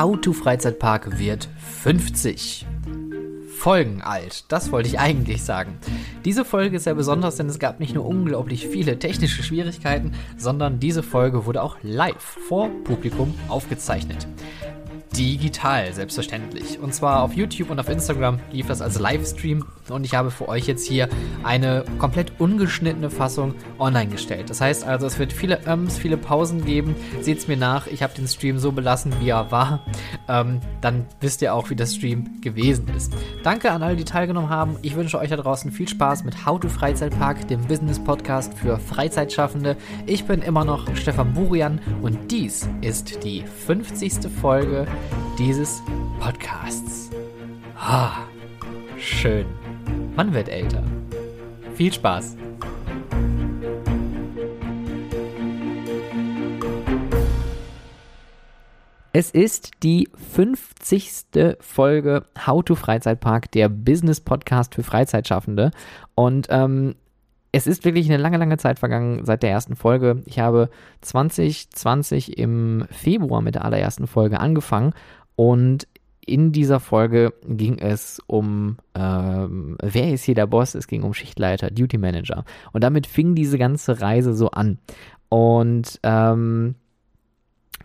How to Freizeitpark wird 50. Folgen alt, das wollte ich eigentlich sagen. Diese Folge ist sehr besonders, denn es gab nicht nur unglaublich viele technische Schwierigkeiten, sondern diese Folge wurde auch live vor Publikum aufgezeichnet digital, selbstverständlich. Und zwar auf YouTube und auf Instagram lief das als Livestream und ich habe für euch jetzt hier eine komplett ungeschnittene Fassung online gestellt. Das heißt also, es wird viele Öms, viele Pausen geben. Seht's mir nach, ich habe den Stream so belassen, wie er war. Ähm, dann wisst ihr auch, wie der Stream gewesen ist. Danke an alle, die teilgenommen haben. Ich wünsche euch da draußen viel Spaß mit How to Freizeitpark, dem Business Podcast für Freizeitschaffende. Ich bin immer noch Stefan Burian und dies ist die 50. Folge dieses Podcasts. Ah, schön. Man wird älter. Viel Spaß. Es ist die 50. Folge How to Freizeitpark, der Business Podcast für Freizeitschaffende. Und ähm, es ist wirklich eine lange, lange Zeit vergangen seit der ersten Folge. Ich habe 2020 im Februar mit der allerersten Folge angefangen und in dieser Folge ging es um, ähm, wer ist hier der Boss? Es ging um Schichtleiter, Duty Manager. Und damit fing diese ganze Reise so an. Und ähm,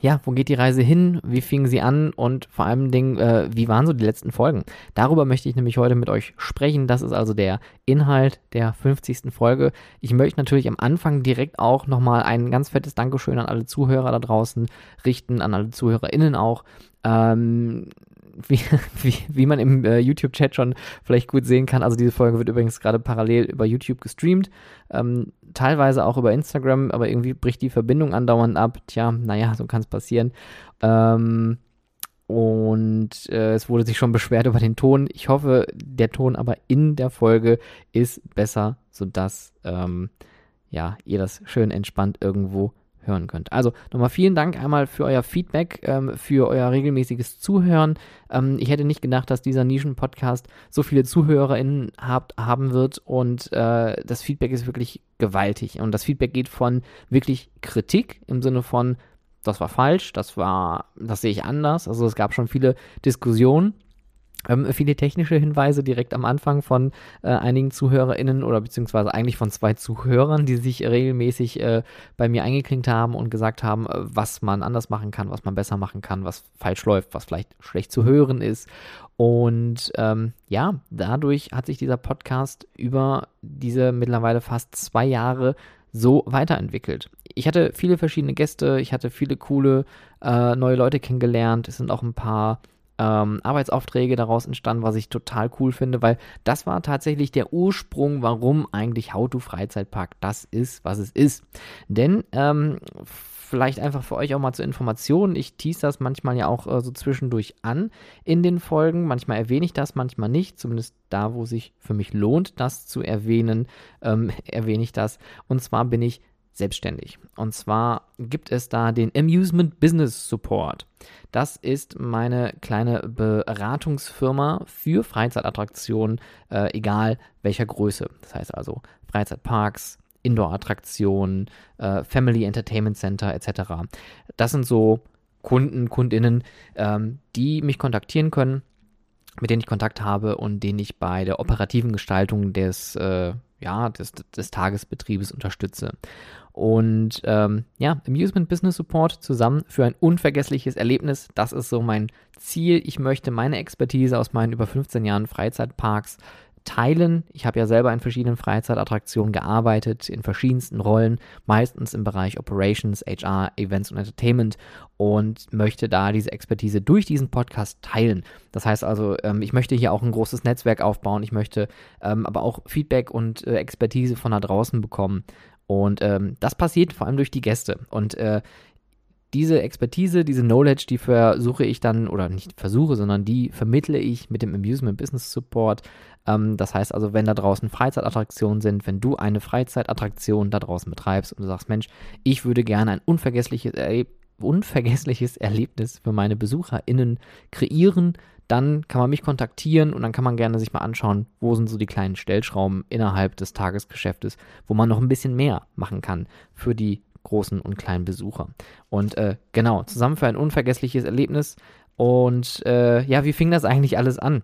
ja, wo geht die Reise hin? Wie fing sie an? Und vor allem Dingen, äh, wie waren so die letzten Folgen? Darüber möchte ich nämlich heute mit euch sprechen. Das ist also der Inhalt der 50. Folge. Ich möchte natürlich am Anfang direkt auch nochmal ein ganz fettes Dankeschön an alle Zuhörer da draußen richten, an alle ZuhörerInnen auch. Ähm, wie, wie, wie man im äh, YouTube-Chat schon vielleicht gut sehen kann. Also diese Folge wird übrigens gerade parallel über YouTube gestreamt, ähm, teilweise auch über Instagram, aber irgendwie bricht die Verbindung andauernd ab. Tja, naja, so kann es passieren. Ähm, und äh, es wurde sich schon beschwert über den Ton. Ich hoffe, der Ton aber in der Folge ist besser, sodass ähm, ja, ihr das schön entspannt irgendwo hören könnt. Also nochmal vielen Dank einmal für euer Feedback, ähm, für euer regelmäßiges Zuhören. Ähm, ich hätte nicht gedacht, dass dieser Nischen-Podcast so viele ZuhörerInnen habt, haben wird und äh, das Feedback ist wirklich gewaltig. Und das Feedback geht von wirklich Kritik im Sinne von, das war falsch, das war, das sehe ich anders. Also es gab schon viele Diskussionen ähm, viele technische Hinweise direkt am Anfang von äh, einigen ZuhörerInnen oder beziehungsweise eigentlich von zwei Zuhörern, die sich regelmäßig äh, bei mir eingeklinkt haben und gesagt haben, äh, was man anders machen kann, was man besser machen kann, was falsch läuft, was vielleicht schlecht zu hören ist. Und ähm, ja, dadurch hat sich dieser Podcast über diese mittlerweile fast zwei Jahre so weiterentwickelt. Ich hatte viele verschiedene Gäste, ich hatte viele coole äh, neue Leute kennengelernt. Es sind auch ein paar ähm, Arbeitsaufträge daraus entstanden, was ich total cool finde, weil das war tatsächlich der Ursprung, warum eigentlich How to Freizeitpark das ist, was es ist. Denn ähm, vielleicht einfach für euch auch mal zur Information. Ich tease das manchmal ja auch äh, so zwischendurch an in den Folgen. Manchmal erwähne ich das, manchmal nicht. Zumindest da, wo sich für mich lohnt, das zu erwähnen, ähm, erwähne ich das. Und zwar bin ich selbstständig. Und zwar gibt es da den Amusement Business Support. Das ist meine kleine Beratungsfirma für Freizeitattraktionen, äh, egal welcher Größe. Das heißt also Freizeitparks, Indoor-Attraktionen, äh, Family Entertainment Center etc. Das sind so Kunden, Kundinnen, ähm, die mich kontaktieren können, mit denen ich Kontakt habe und denen ich bei der operativen Gestaltung des, äh, ja, des, des Tagesbetriebes unterstütze und ähm, ja, Amusement Business Support zusammen für ein unvergessliches Erlebnis. Das ist so mein Ziel. Ich möchte meine Expertise aus meinen über 15 Jahren Freizeitparks teilen. Ich habe ja selber in verschiedenen Freizeitattraktionen gearbeitet, in verschiedensten Rollen, meistens im Bereich Operations, HR, Events und Entertainment und möchte da diese Expertise durch diesen Podcast teilen. Das heißt also, ähm, ich möchte hier auch ein großes Netzwerk aufbauen. Ich möchte ähm, aber auch Feedback und äh, Expertise von da draußen bekommen und ähm, das passiert vor allem durch die Gäste. Und äh, diese Expertise, diese Knowledge, die versuche ich dann, oder nicht versuche, sondern die vermittle ich mit dem Amusement Business Support. Ähm, das heißt also, wenn da draußen Freizeitattraktionen sind, wenn du eine Freizeitattraktion da draußen betreibst und du sagst, Mensch, ich würde gerne ein unvergessliches, Erleb unvergessliches Erlebnis für meine BesucherInnen kreieren, dann kann man mich kontaktieren und dann kann man gerne sich mal anschauen, wo sind so die kleinen Stellschrauben innerhalb des Tagesgeschäftes, wo man noch ein bisschen mehr machen kann für die großen und kleinen Besucher. Und äh, genau, zusammen für ein unvergessliches Erlebnis Und äh, ja, wie fing das eigentlich alles an?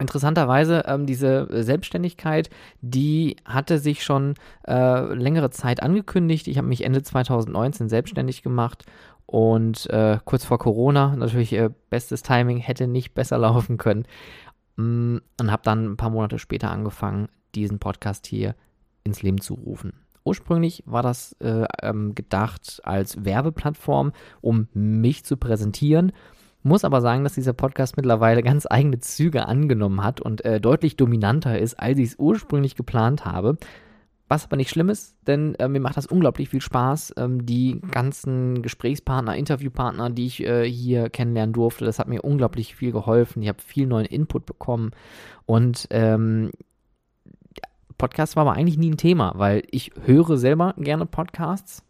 Interessanterweise, ähm, diese Selbstständigkeit, die hatte sich schon äh, längere Zeit angekündigt. Ich habe mich Ende 2019 selbstständig gemacht und äh, kurz vor Corona, natürlich äh, bestes Timing, hätte nicht besser laufen können. Mm, und habe dann ein paar Monate später angefangen, diesen Podcast hier ins Leben zu rufen. Ursprünglich war das äh, ähm, gedacht als Werbeplattform, um mich zu präsentieren muss aber sagen, dass dieser Podcast mittlerweile ganz eigene Züge angenommen hat und äh, deutlich dominanter ist, als ich es ursprünglich geplant habe. Was aber nicht schlimm ist, denn äh, mir macht das unglaublich viel Spaß. Ähm, die ganzen Gesprächspartner, Interviewpartner, die ich äh, hier kennenlernen durfte, das hat mir unglaublich viel geholfen. Ich habe viel neuen Input bekommen und ähm, Podcast war aber eigentlich nie ein Thema, weil ich höre selber gerne Podcasts,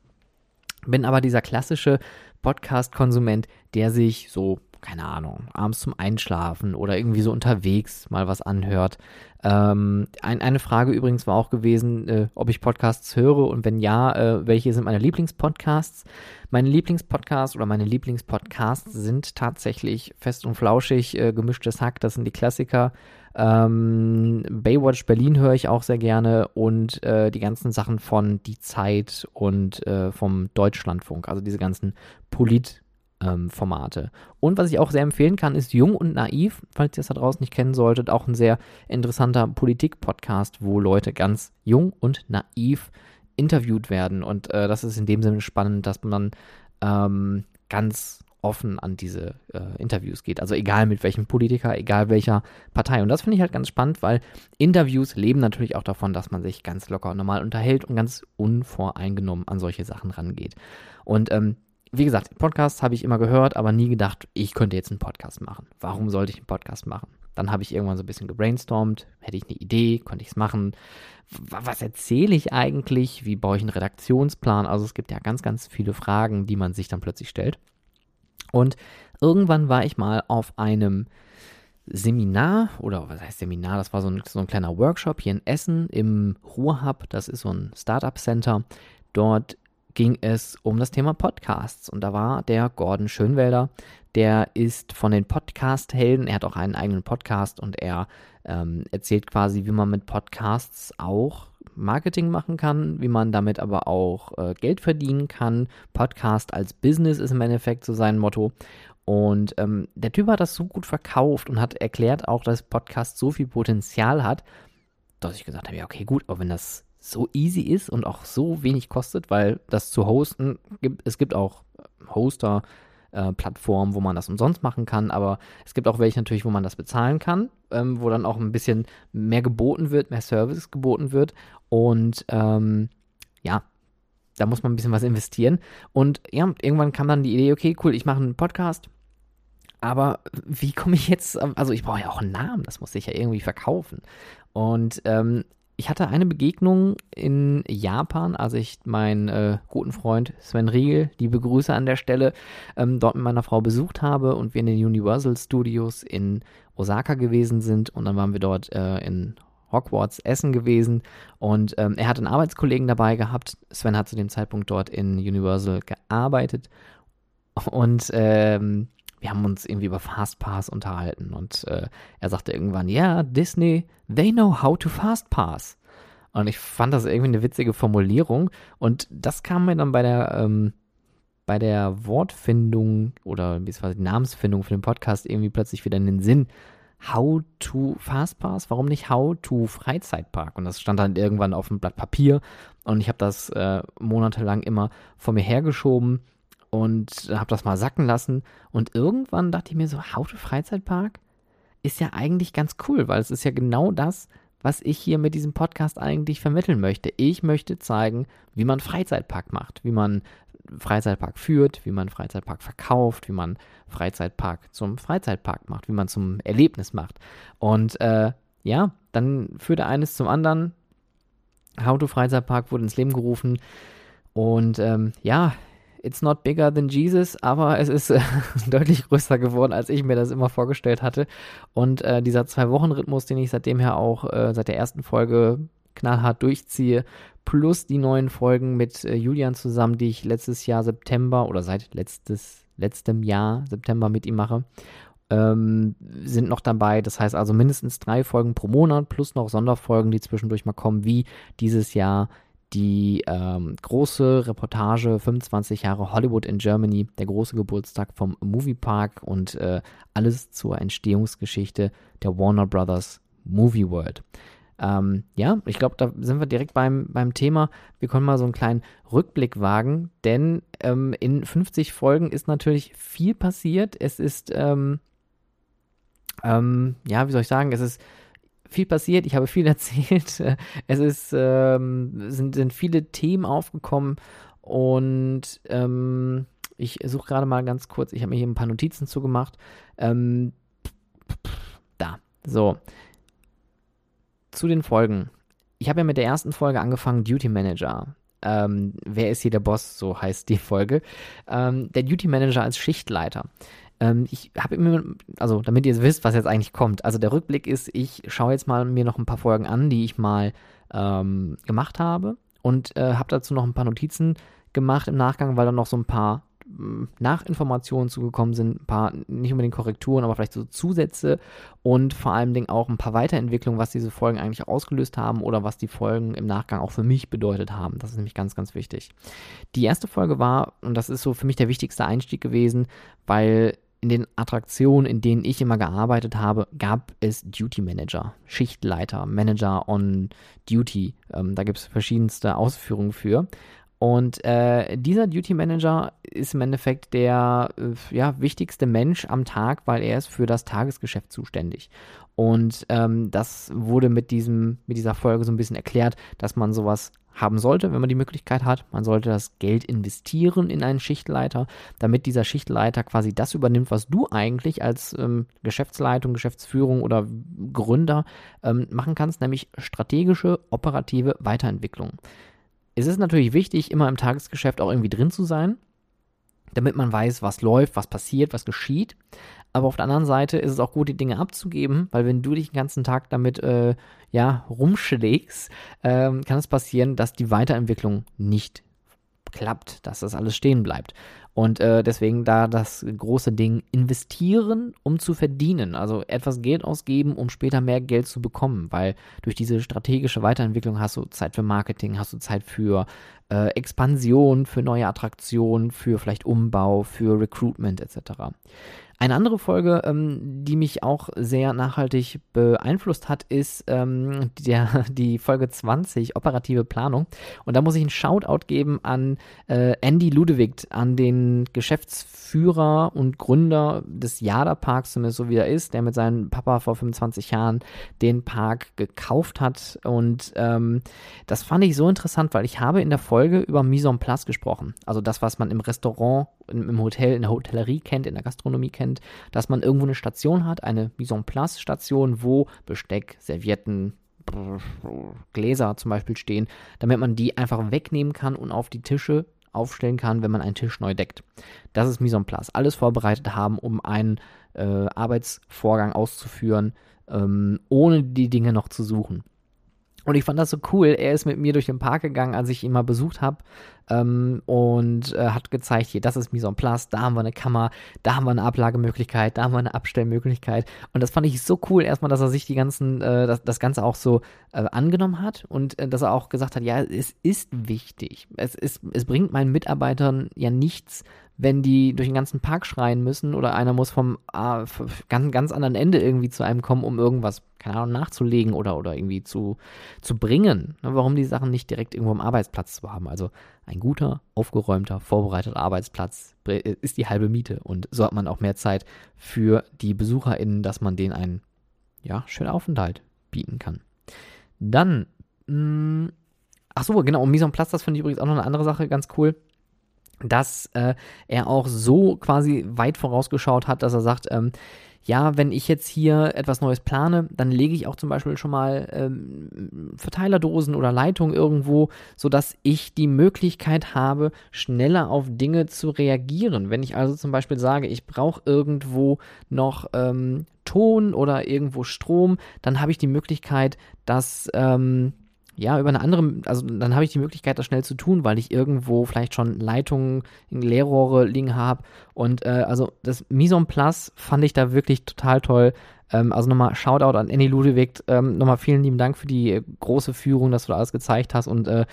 bin aber dieser klassische Podcast-Konsument, der sich so, keine Ahnung, abends zum Einschlafen oder irgendwie so unterwegs mal was anhört. Ähm, ein, eine Frage übrigens war auch gewesen, äh, ob ich Podcasts höre und wenn ja, äh, welche sind meine Lieblingspodcasts? Meine Lieblingspodcasts oder meine Lieblingspodcasts sind tatsächlich fest und flauschig, äh, gemischtes Hack, das sind die Klassiker. Ähm, Baywatch Berlin höre ich auch sehr gerne und äh, die ganzen Sachen von Die Zeit und äh, vom Deutschlandfunk, also diese ganzen Polit-Formate. Ähm, und was ich auch sehr empfehlen kann, ist Jung und Naiv, falls ihr es da draußen nicht kennen solltet, auch ein sehr interessanter Politik-Podcast, wo Leute ganz jung und naiv interviewt werden. Und äh, das ist in dem Sinne spannend, dass man ähm, ganz offen an diese äh, Interviews geht. Also egal mit welchem Politiker, egal welcher Partei. Und das finde ich halt ganz spannend, weil Interviews leben natürlich auch davon, dass man sich ganz locker und normal unterhält und ganz unvoreingenommen an solche Sachen rangeht. Und ähm, wie gesagt, Podcasts habe ich immer gehört, aber nie gedacht, ich könnte jetzt einen Podcast machen. Warum sollte ich einen Podcast machen? Dann habe ich irgendwann so ein bisschen gebrainstormt, hätte ich eine Idee, könnte ich es machen. Was erzähle ich eigentlich? Wie baue ich einen Redaktionsplan? Also es gibt ja ganz, ganz viele Fragen, die man sich dann plötzlich stellt. Und irgendwann war ich mal auf einem Seminar oder was heißt Seminar? Das war so ein, so ein kleiner Workshop hier in Essen im Ruhrhub. Das ist so ein Startup Center. Dort ging es um das Thema Podcasts und da war der Gordon Schönwelder. Der ist von den Podcast-Helden. Er hat auch einen eigenen Podcast und er ähm, erzählt quasi, wie man mit Podcasts auch Marketing machen kann, wie man damit aber auch äh, Geld verdienen kann. Podcast als Business ist im Endeffekt so sein Motto. Und ähm, der Typ hat das so gut verkauft und hat erklärt auch, dass Podcast so viel Potenzial hat, dass ich gesagt habe, ja, okay, gut, aber wenn das so easy ist und auch so wenig kostet, weil das zu hosten gibt, es gibt auch Hoster, äh, Plattformen, wo man das umsonst machen kann, aber es gibt auch welche natürlich, wo man das bezahlen kann, ähm, wo dann auch ein bisschen mehr geboten wird, mehr Service geboten wird und ähm, ja, da muss man ein bisschen was investieren. Und ja, irgendwann kam dann die Idee, okay, cool, ich mache einen Podcast. Aber wie komme ich jetzt, also ich brauche ja auch einen Namen, das muss ich ja irgendwie verkaufen. Und ähm, ich hatte eine Begegnung in Japan, als ich meinen äh, guten Freund Sven Riegel, liebe Grüße an der Stelle, ähm, dort mit meiner Frau besucht habe und wir in den Universal Studios in Osaka gewesen sind. Und dann waren wir dort äh, in Hogwarts essen gewesen und ähm, er hat einen Arbeitskollegen dabei gehabt. Sven hat zu dem Zeitpunkt dort in Universal gearbeitet und ähm, wir haben uns irgendwie über Fastpass unterhalten und äh, er sagte irgendwann, ja, Disney, they know how to Fastpass. Und ich fand das irgendwie eine witzige Formulierung und das kam mir dann bei der ähm, bei der Wortfindung oder beziehungsweise Namensfindung für den Podcast irgendwie plötzlich wieder in den Sinn. How to Fastpass, warum nicht How to Freizeitpark? Und das stand dann irgendwann auf dem Blatt Papier und ich habe das äh, monatelang immer vor mir hergeschoben und habe das mal sacken lassen und irgendwann dachte ich mir so, to Freizeitpark ist ja eigentlich ganz cool, weil es ist ja genau das, was ich hier mit diesem Podcast eigentlich vermitteln möchte. Ich möchte zeigen, wie man Freizeitpark macht, wie man Freizeitpark führt, wie man Freizeitpark verkauft, wie man Freizeitpark zum Freizeitpark macht, wie man zum Erlebnis macht. Und äh, ja, dann führte eines zum anderen. How to Freizeitpark wurde ins Leben gerufen. Und ähm, ja, it's not bigger than Jesus, aber es ist äh, deutlich größer geworden, als ich mir das immer vorgestellt hatte. Und äh, dieser Zwei-Wochen-Rhythmus, den ich seitdem her auch äh, seit der ersten Folge knallhart durchziehe, plus die neuen Folgen mit äh, Julian zusammen, die ich letztes Jahr September oder seit letztes, letztem Jahr September mit ihm mache, ähm, sind noch dabei. Das heißt also mindestens drei Folgen pro Monat plus noch Sonderfolgen, die zwischendurch mal kommen, wie dieses Jahr die ähm, große Reportage 25 Jahre Hollywood in Germany, der große Geburtstag vom Moviepark und äh, alles zur Entstehungsgeschichte der Warner Brothers Movie World. Ähm, ja, ich glaube, da sind wir direkt beim, beim Thema. Wir können mal so einen kleinen Rückblick wagen, denn ähm, in 50 Folgen ist natürlich viel passiert. Es ist, ähm, ähm ja, wie soll ich sagen, es ist viel passiert, ich habe viel erzählt. Es ist, ähm, sind, sind viele Themen aufgekommen und ähm, ich suche gerade mal ganz kurz, ich habe mir hier ein paar Notizen zugemacht. Ähm, da, so. Zu den Folgen. Ich habe ja mit der ersten Folge angefangen, Duty Manager. Ähm, wer ist hier der Boss? So heißt die Folge. Ähm, der Duty Manager als Schichtleiter. Ähm, ich habe immer, also damit ihr wisst, was jetzt eigentlich kommt. Also der Rückblick ist, ich schaue jetzt mal mir noch ein paar Folgen an, die ich mal ähm, gemacht habe und äh, habe dazu noch ein paar Notizen gemacht im Nachgang, weil dann noch so ein paar hm, Nachinformationen zugekommen sind, ein paar nicht unbedingt Korrekturen, aber vielleicht so Zusätze und vor allen Dingen auch ein paar Weiterentwicklungen, was diese Folgen eigentlich ausgelöst haben oder was die Folgen im Nachgang auch für mich bedeutet haben. Das ist nämlich ganz, ganz wichtig. Die erste Folge war, und das ist so für mich der wichtigste Einstieg gewesen, weil in den Attraktionen, in denen ich immer gearbeitet habe, gab es Duty Manager, Schichtleiter, Manager on Duty. Ähm, da gibt es verschiedenste Ausführungen für. Und äh, dieser Duty Manager ist im Endeffekt der äh, ja, wichtigste Mensch am Tag, weil er ist für das Tagesgeschäft zuständig. Und ähm, das wurde mit, diesem, mit dieser Folge so ein bisschen erklärt, dass man sowas haben sollte, wenn man die Möglichkeit hat. Man sollte das Geld investieren in einen Schichtleiter, damit dieser Schichtleiter quasi das übernimmt, was du eigentlich als ähm, Geschäftsleitung, Geschäftsführung oder Gründer ähm, machen kannst, nämlich strategische, operative Weiterentwicklung. Es ist natürlich wichtig, immer im Tagesgeschäft auch irgendwie drin zu sein, damit man weiß, was läuft, was passiert, was geschieht. Aber auf der anderen Seite ist es auch gut, die Dinge abzugeben, weil wenn du dich den ganzen Tag damit äh, ja, rumschlägst, ähm, kann es passieren, dass die Weiterentwicklung nicht klappt, dass das alles stehen bleibt. Und äh, deswegen da das große Ding investieren, um zu verdienen. Also etwas Geld ausgeben, um später mehr Geld zu bekommen. Weil durch diese strategische Weiterentwicklung hast du Zeit für Marketing, hast du Zeit für äh, Expansion, für neue Attraktionen, für vielleicht Umbau, für Recruitment etc. Eine andere Folge, ähm, die mich auch sehr nachhaltig beeinflusst hat, ist ähm, der, die Folge 20, operative Planung. Und da muss ich einen Shoutout geben an äh, Andy Ludewig, an den Geschäftsführer und Gründer des Jada Parks, zumindest so wie er ist, der mit seinem Papa vor 25 Jahren den Park gekauft hat. Und ähm, das fand ich so interessant, weil ich habe in der Folge über Mise en Place gesprochen. Also das, was man im Restaurant, im Hotel, in der Hotellerie kennt, in der Gastronomie kennt dass man irgendwo eine Station hat, eine Mise en place Station, wo Besteck, Servietten, Gläser zum Beispiel stehen, damit man die einfach wegnehmen kann und auf die Tische aufstellen kann, wenn man einen Tisch neu deckt. Das ist Mise en place. Alles vorbereitet haben, um einen äh, Arbeitsvorgang auszuführen, ähm, ohne die Dinge noch zu suchen. Und ich fand das so cool. Er ist mit mir durch den Park gegangen, als ich ihn mal besucht habe ähm, und äh, hat gezeigt, hier, das ist Mise en place, da haben wir eine Kammer, da haben wir eine Ablagemöglichkeit, da haben wir eine Abstellmöglichkeit. Und das fand ich so cool, erstmal, dass er sich die ganzen, äh, das, das Ganze auch so äh, angenommen hat und äh, dass er auch gesagt hat, ja, es ist wichtig. Es, ist, es bringt meinen Mitarbeitern ja nichts, wenn die durch den ganzen Park schreien müssen oder einer muss vom äh, ganz, ganz anderen Ende irgendwie zu einem kommen, um irgendwas, keine Ahnung, nachzulegen oder, oder irgendwie zu, zu bringen. Ne, warum die Sachen nicht direkt irgendwo am Arbeitsplatz zu haben. Also ein guter, aufgeräumter, vorbereiteter Arbeitsplatz ist die halbe Miete. Und so hat man auch mehr Zeit für die BesucherInnen, dass man denen einen ja, schönen Aufenthalt bieten kann. Dann, mh, mm, ach so, genau, um Mise en Platz, das finde ich übrigens auch noch eine andere Sache ganz cool dass äh, er auch so quasi weit vorausgeschaut hat, dass er sagt, ähm, ja, wenn ich jetzt hier etwas Neues plane, dann lege ich auch zum Beispiel schon mal ähm, Verteilerdosen oder Leitungen irgendwo, sodass ich die Möglichkeit habe, schneller auf Dinge zu reagieren. Wenn ich also zum Beispiel sage, ich brauche irgendwo noch ähm, Ton oder irgendwo Strom, dann habe ich die Möglichkeit, dass ähm, ja, über eine andere, also dann habe ich die Möglichkeit, das schnell zu tun, weil ich irgendwo vielleicht schon Leitungen, Leerrohre liegen habe. Und äh, also das Mise en place fand ich da wirklich total toll. Ähm, also nochmal Shoutout an Annie Ludewig. Ähm, nochmal vielen lieben Dank für die äh, große Führung, dass du da alles gezeigt hast. Und äh,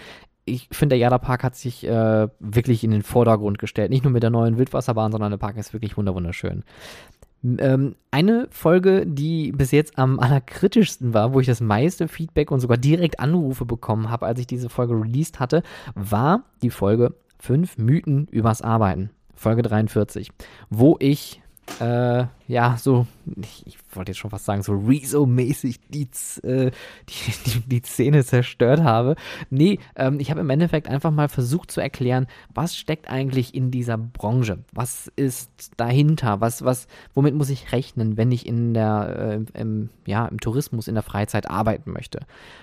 ich finde, der Jada Park hat sich äh, wirklich in den Vordergrund gestellt. Nicht nur mit der neuen Wildwasserbahn, sondern der Park ist wirklich wunderschön. Ähm, eine Folge, die bis jetzt am allerkritischsten war, wo ich das meiste Feedback und sogar direkt Anrufe bekommen habe, als ich diese Folge released hatte, war die Folge 5 Mythen übers Arbeiten. Folge 43, wo ich äh, ja, so, ich, ich wollte jetzt schon fast sagen, so Rezo-mäßig die, äh, die, die, die, Szene zerstört habe. Nee, ähm, ich habe im Endeffekt einfach mal versucht zu erklären, was steckt eigentlich in dieser Branche? Was ist dahinter? Was, was, womit muss ich rechnen, wenn ich in der, äh, im, ja, im Tourismus, in der Freizeit arbeiten möchte?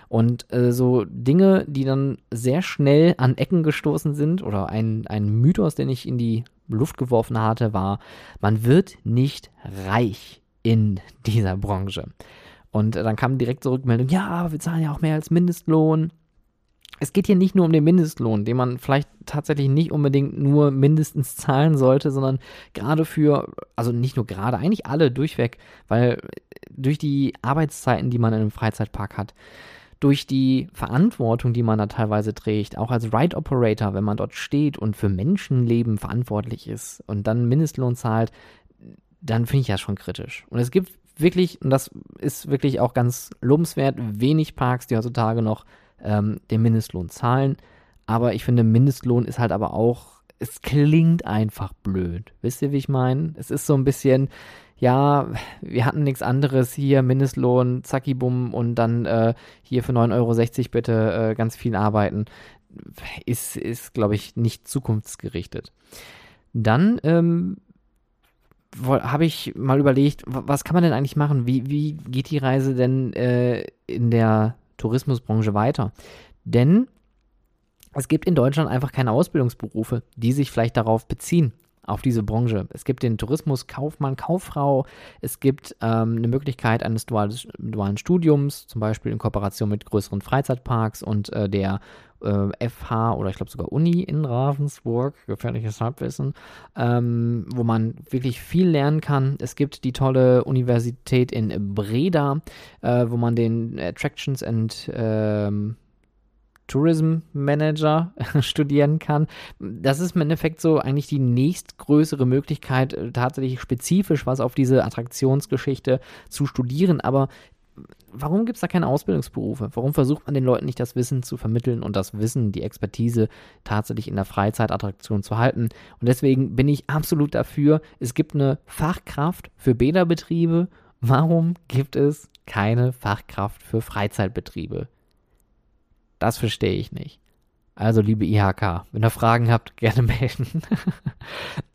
Und äh, so Dinge, die dann sehr schnell an Ecken gestoßen sind oder ein, ein Mythos, den ich in die Luft geworfen hatte, war, man wird nicht reich in dieser Branche. Und dann kam direkt zur Rückmeldung, ja, wir zahlen ja auch mehr als Mindestlohn. Es geht hier nicht nur um den Mindestlohn, den man vielleicht tatsächlich nicht unbedingt nur mindestens zahlen sollte, sondern gerade für, also nicht nur gerade, eigentlich alle durchweg, weil durch die Arbeitszeiten, die man in einem Freizeitpark hat, durch die Verantwortung, die man da teilweise trägt, auch als Ride Operator, wenn man dort steht und für Menschenleben verantwortlich ist und dann Mindestlohn zahlt, dann finde ich das schon kritisch. Und es gibt wirklich, und das ist wirklich auch ganz lobenswert, wenig Parks, die heutzutage noch ähm, den Mindestlohn zahlen. Aber ich finde, Mindestlohn ist halt aber auch, es klingt einfach blöd. Wisst ihr, wie ich meine? Es ist so ein bisschen, ja, wir hatten nichts anderes hier, Mindestlohn, zacki bumm und dann äh, hier für 9,60 Euro bitte äh, ganz viel arbeiten, ist, ist glaube ich, nicht zukunftsgerichtet. Dann ähm, habe ich mal überlegt, was kann man denn eigentlich machen? Wie, wie geht die Reise denn äh, in der Tourismusbranche weiter? Denn es gibt in Deutschland einfach keine Ausbildungsberufe, die sich vielleicht darauf beziehen auf diese Branche. Es gibt den Tourismuskaufmann, Kauffrau, es gibt ähm, eine Möglichkeit eines duales, dualen Studiums, zum Beispiel in Kooperation mit größeren Freizeitparks und äh, der äh, FH oder ich glaube sogar Uni in Ravensburg, gefährliches Halbwissen, ähm, wo man wirklich viel lernen kann. Es gibt die tolle Universität in Breda, äh, wo man den Attractions and ähm, Tourism Manager studieren kann. Das ist im Endeffekt so eigentlich die nächstgrößere Möglichkeit, äh, tatsächlich spezifisch was auf diese Attraktionsgeschichte zu studieren. Aber warum gibt es da keine Ausbildungsberufe? Warum versucht man den Leuten nicht das Wissen zu vermitteln und das Wissen, die Expertise tatsächlich in der Freizeitattraktion zu halten? Und deswegen bin ich absolut dafür, es gibt eine Fachkraft für Bäderbetriebe. Warum gibt es keine Fachkraft für Freizeitbetriebe? Das verstehe ich nicht. Also, liebe IHK, wenn ihr Fragen habt, gerne melden.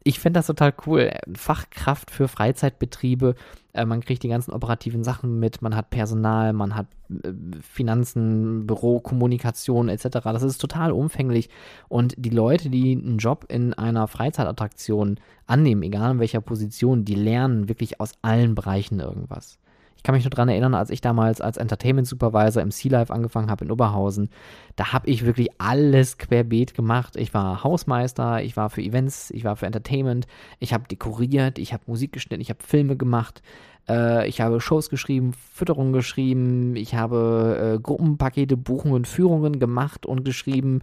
ich finde das total cool. Fachkraft für Freizeitbetriebe. Äh, man kriegt die ganzen operativen Sachen mit. Man hat Personal, man hat äh, Finanzen, Büro, Kommunikation etc. Das ist total umfänglich. Und die Leute, die einen Job in einer Freizeitattraktion annehmen, egal in welcher Position, die lernen wirklich aus allen Bereichen irgendwas. Ich kann mich nur daran erinnern, als ich damals als Entertainment Supervisor im Sea Life angefangen habe in Oberhausen, da habe ich wirklich alles querbeet gemacht. Ich war Hausmeister, ich war für Events, ich war für Entertainment, ich habe dekoriert, ich habe Musik geschnitten, ich habe Filme gemacht, äh, ich habe Shows geschrieben, Fütterung geschrieben, ich habe äh, Gruppenpakete, Buchungen, Führungen gemacht und geschrieben,